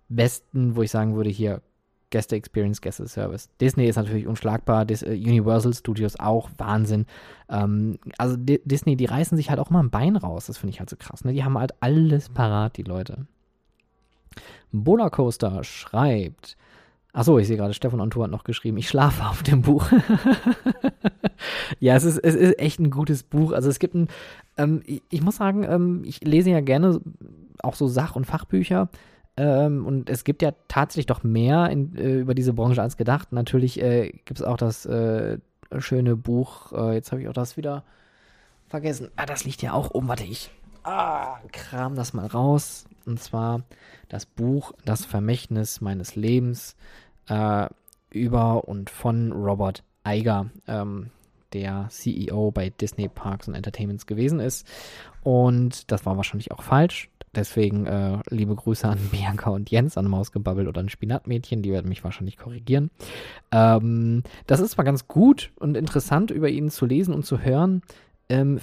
besten, wo ich sagen würde, hier Gäste Experience, Gäste Service. Disney ist natürlich unschlagbar, Dis äh, Universal Studios auch, Wahnsinn. Ähm, also D Disney, die reißen sich halt auch immer ein Bein raus, das finde ich halt so krass. Ne? Die haben halt alles parat, die Leute. Bola Coaster schreibt, Achso, ich sehe gerade, Stefan Onto hat noch geschrieben, ich schlafe auf dem Buch. ja, es ist, es ist echt ein gutes Buch. Also es gibt ein, ähm, ich, ich, muss sagen, ähm, ich lese ja gerne auch so Sach- und Fachbücher. Ähm, und es gibt ja tatsächlich doch mehr in, äh, über diese Branche als gedacht. Natürlich äh, gibt es auch das äh, schöne Buch, äh, jetzt habe ich auch das wieder vergessen. Ah, das liegt ja auch oben. Warte, ich ah, kram das mal raus. Und zwar das Buch Das Vermächtnis meines Lebens äh, über und von Robert Eiger, ähm, der CEO bei Disney Parks und Entertainments gewesen ist. Und das war wahrscheinlich auch falsch. Deswegen äh, liebe Grüße an Bianca und Jens, an Mausgebabbel oder an Spinatmädchen, die werden mich wahrscheinlich korrigieren. Ähm, das ist zwar ganz gut und interessant, über ihn zu lesen und zu hören, ähm,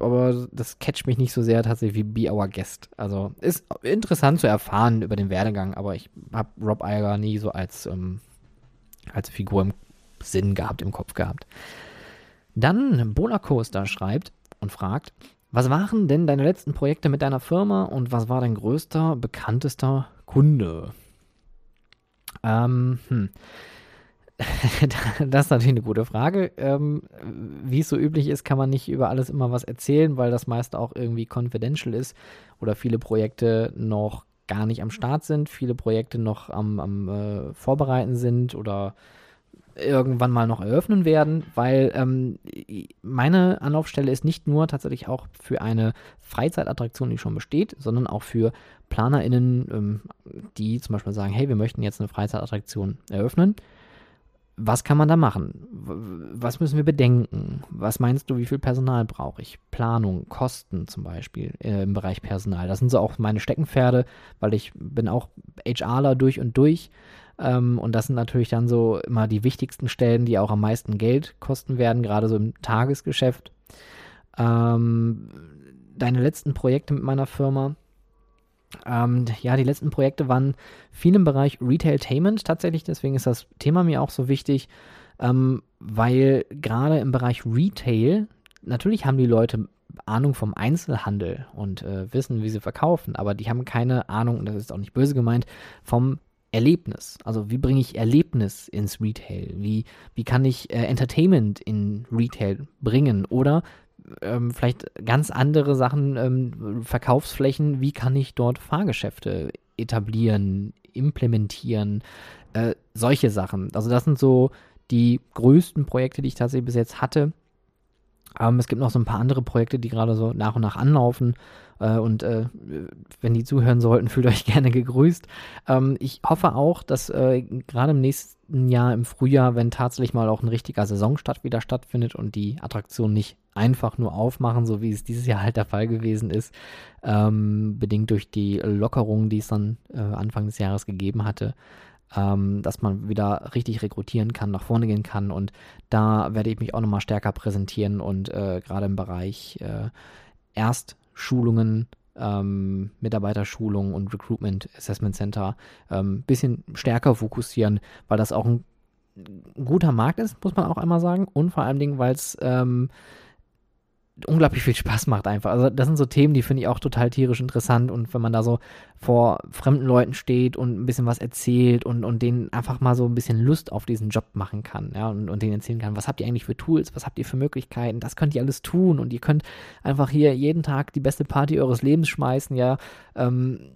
aber das catcht mich nicht so sehr tatsächlich wie Be Our Guest. Also ist interessant zu erfahren über den Werdegang, aber ich habe Rob Iger nie so als, ähm, als Figur im Sinn gehabt, im Kopf gehabt. Dann Bola Coaster schreibt und fragt, was waren denn deine letzten Projekte mit deiner Firma und was war dein größter, bekanntester Kunde? Ähm, hm. das ist natürlich eine gute Frage. Ähm, wie es so üblich ist, kann man nicht über alles immer was erzählen, weil das meiste auch irgendwie confidential ist oder viele Projekte noch gar nicht am Start sind, viele Projekte noch am, am äh, Vorbereiten sind oder irgendwann mal noch eröffnen werden, weil ähm, meine Anlaufstelle ist nicht nur tatsächlich auch für eine Freizeitattraktion, die schon besteht, sondern auch für PlanerInnen, ähm, die zum Beispiel sagen, hey, wir möchten jetzt eine Freizeitattraktion eröffnen was kann man da machen? Was müssen wir bedenken? Was meinst du, wie viel Personal brauche ich? Planung, Kosten zum Beispiel äh, im Bereich Personal. Das sind so auch meine Steckenpferde, weil ich bin auch HRler durch und durch. Ähm, und das sind natürlich dann so immer die wichtigsten Stellen, die auch am meisten Geld kosten werden, gerade so im Tagesgeschäft. Ähm, deine letzten Projekte mit meiner Firma, ähm, ja, die letzten Projekte waren viel im Bereich Retailtainment tatsächlich, deswegen ist das Thema mir auch so wichtig, ähm, weil gerade im Bereich Retail, natürlich haben die Leute Ahnung vom Einzelhandel und äh, wissen, wie sie verkaufen, aber die haben keine Ahnung, und das ist auch nicht böse gemeint, vom Erlebnis. Also wie bringe ich Erlebnis ins Retail? Wie, wie kann ich äh, Entertainment in Retail bringen? Oder ähm, vielleicht ganz andere Sachen, ähm, Verkaufsflächen, wie kann ich dort Fahrgeschäfte etablieren, implementieren, äh, solche Sachen. Also das sind so die größten Projekte, die ich tatsächlich bis jetzt hatte. Ähm, es gibt noch so ein paar andere Projekte, die gerade so nach und nach anlaufen. Äh, und äh, wenn die zuhören sollten, fühlt euch gerne gegrüßt. Ähm, ich hoffe auch, dass äh, gerade im nächsten Jahr, im Frühjahr, wenn tatsächlich mal auch ein richtiger Saisonstart wieder stattfindet und die Attraktion nicht einfach nur aufmachen, so wie es dieses Jahr halt der Fall gewesen ist, ähm, bedingt durch die Lockerungen, die es dann äh, Anfang des Jahres gegeben hatte, ähm, dass man wieder richtig rekrutieren kann, nach vorne gehen kann. Und da werde ich mich auch nochmal stärker präsentieren und äh, gerade im Bereich äh, Erstschulungen, ähm, Mitarbeiterschulung und Recruitment Assessment Center ein ähm, bisschen stärker fokussieren, weil das auch ein guter Markt ist, muss man auch einmal sagen. Und vor allen Dingen, weil es ähm, unglaublich viel Spaß macht einfach. Also das sind so Themen, die finde ich auch total tierisch interessant. Und wenn man da so vor fremden Leuten steht und ein bisschen was erzählt und, und denen einfach mal so ein bisschen Lust auf diesen Job machen kann, ja, und, und denen erzählen kann, was habt ihr eigentlich für Tools, was habt ihr für Möglichkeiten, das könnt ihr alles tun. Und ihr könnt einfach hier jeden Tag die beste Party eures Lebens schmeißen, ja, ähm,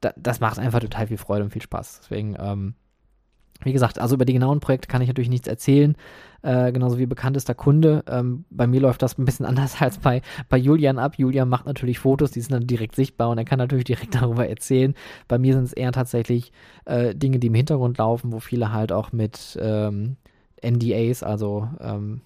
da, das macht einfach total viel Freude und viel Spaß. Deswegen, ähm, wie gesagt, also über die genauen Projekte kann ich natürlich nichts erzählen, äh, genauso wie bekanntester Kunde. Ähm, bei mir läuft das ein bisschen anders als bei, bei Julian ab. Julian macht natürlich Fotos, die sind dann direkt sichtbar und er kann natürlich direkt darüber erzählen. Bei mir sind es eher tatsächlich äh, Dinge, die im Hintergrund laufen, wo viele halt auch mit ähm, NDAs, also ähm,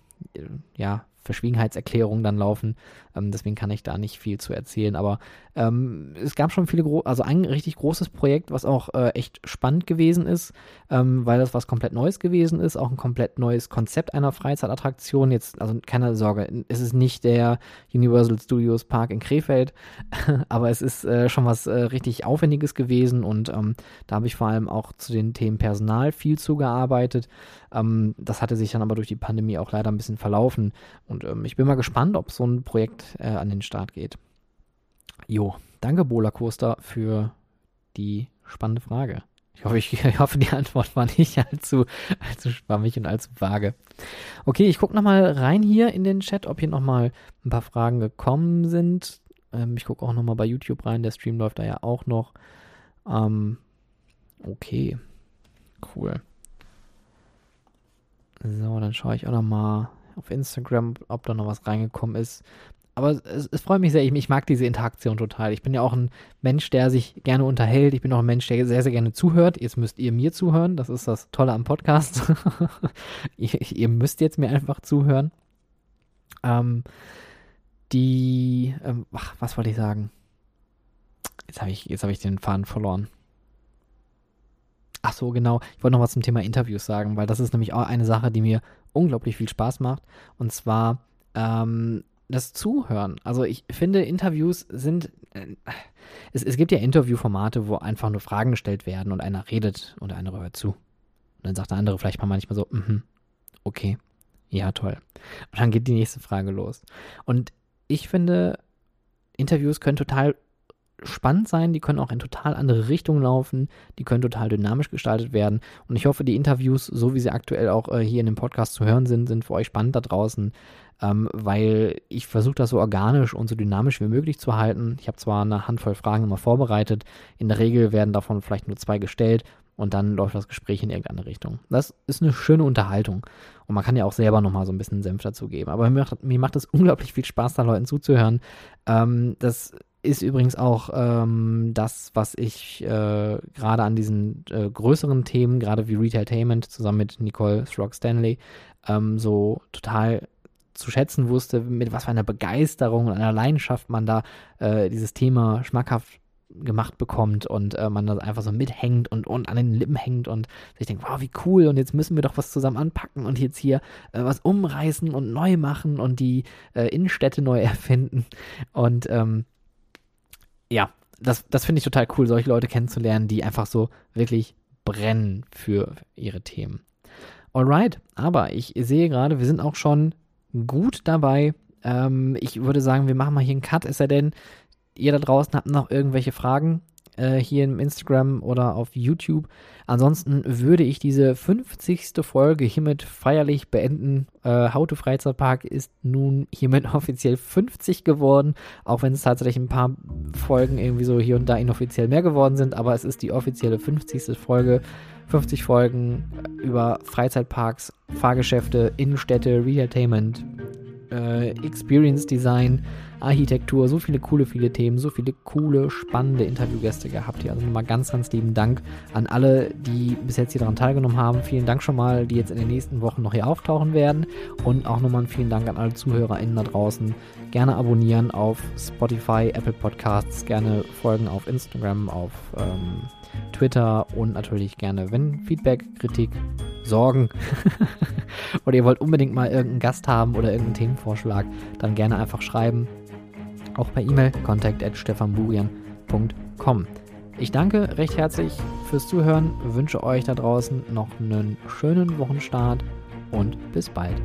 ja, Verschwiegenheitserklärungen dann laufen. Ähm, deswegen kann ich da nicht viel zu erzählen. Aber ähm, es gab schon viele, also ein richtig großes Projekt, was auch äh, echt spannend gewesen ist, ähm, weil das was komplett Neues gewesen ist, auch ein komplett neues Konzept einer Freizeitattraktion. Jetzt, also keine Sorge, es ist nicht der Universal Studios Park in Krefeld, aber es ist äh, schon was äh, richtig Aufwendiges gewesen und ähm, da habe ich vor allem auch zu den Themen Personal viel zugearbeitet. Ähm, das hatte sich dann aber durch die Pandemie auch leider ein bisschen verlaufen und ähm, ich bin mal gespannt, ob so ein Projekt äh, an den Start geht. Jo, danke Bola Coaster für die spannende Frage. Ich hoffe, ich, ich, hoffe, die Antwort war nicht allzu, allzu schwammig und allzu vage. Okay, ich gucke nochmal rein hier in den Chat, ob hier nochmal ein paar Fragen gekommen sind. Ähm, ich gucke auch nochmal bei YouTube rein, der Stream läuft da ja auch noch. Ähm, okay, cool. So, dann schaue ich auch nochmal auf Instagram, ob da noch was reingekommen ist aber es, es, freut mich sehr. Ich, ich, mag diese Interaktion total. Ich bin ja auch ein Mensch, der sich gerne unterhält. Ich bin auch ein Mensch, der sehr, sehr gerne zuhört. Jetzt müsst ihr mir zuhören. Das ist das Tolle am Podcast. ihr, ihr, müsst jetzt mir einfach zuhören. Ähm, die, ähm, ach, was wollte ich sagen? Jetzt habe ich, hab ich den Faden verloren. Ach so, genau. Ich wollte noch was zum Thema Interviews sagen, weil das ist nämlich auch eine Sache, die mir unglaublich viel Spaß macht. Und zwar ähm, das Zuhören. Also ich finde, Interviews sind. Äh, es, es gibt ja Interviewformate, wo einfach nur Fragen gestellt werden und einer redet und einer hört zu. Und dann sagt der andere vielleicht mal manchmal so, mhm, okay, ja, toll. Und dann geht die nächste Frage los. Und ich finde, Interviews können total spannend sein, die können auch in total andere Richtungen laufen, die können total dynamisch gestaltet werden. Und ich hoffe, die Interviews, so wie sie aktuell auch äh, hier in dem Podcast zu hören sind, sind für euch spannend da draußen, ähm, weil ich versuche das so organisch und so dynamisch wie möglich zu halten. Ich habe zwar eine Handvoll Fragen immer vorbereitet, in der Regel werden davon vielleicht nur zwei gestellt und dann läuft das Gespräch in irgendeine Richtung. Das ist eine schöne Unterhaltung. Und man kann ja auch selber nochmal so ein bisschen Senf dazu geben. Aber mir macht, mir es unglaublich viel Spaß, da Leuten zuzuhören. Ähm, das ist übrigens auch ähm, das, was ich äh, gerade an diesen äh, größeren Themen, gerade wie Retailtainment, zusammen mit Nicole Throck Stanley, ähm, so total zu schätzen wusste, mit was für einer Begeisterung und einer Leidenschaft man da äh, dieses Thema schmackhaft gemacht bekommt und äh, man da einfach so mithängt und, und an den Lippen hängt und sich denkt, wow, wie cool und jetzt müssen wir doch was zusammen anpacken und jetzt hier äh, was umreißen und neu machen und die äh, Innenstädte neu erfinden. Und ähm, ja, das, das finde ich total cool, solche Leute kennenzulernen, die einfach so wirklich brennen für ihre Themen. Alright, aber ich sehe gerade, wir sind auch schon gut dabei. Ähm, ich würde sagen, wir machen mal hier einen Cut, ist er denn, ihr da draußen habt noch irgendwelche Fragen äh, hier im Instagram oder auf YouTube. Ansonsten würde ich diese 50. Folge hiermit feierlich beenden. Äh, to Freizeitpark ist nun hiermit offiziell 50 geworden, auch wenn es tatsächlich ein paar Folgen irgendwie so hier und da inoffiziell mehr geworden sind, aber es ist die offizielle 50. Folge. 50 Folgen über Freizeitparks, Fahrgeschäfte, Innenstädte, Retailtainment, äh, Experience Design, Architektur, so viele coole, viele Themen, so viele coole, spannende Interviewgäste gehabt hier. Also nochmal ganz, ganz lieben Dank an alle, die bis jetzt hier daran teilgenommen haben. Vielen Dank schon mal, die jetzt in den nächsten Wochen noch hier auftauchen werden. Und auch nochmal vielen Dank an alle ZuhörerInnen da draußen. Gerne abonnieren auf Spotify, Apple Podcasts, gerne folgen auf Instagram, auf ähm, Twitter und natürlich gerne, wenn Feedback, Kritik, Sorgen oder ihr wollt unbedingt mal irgendeinen Gast haben oder irgendeinen Themenvorschlag, dann gerne einfach schreiben. Auch per E-Mail kontakt at stefanburian.com. Ich danke recht herzlich fürs Zuhören, wünsche euch da draußen noch einen schönen Wochenstart und bis bald.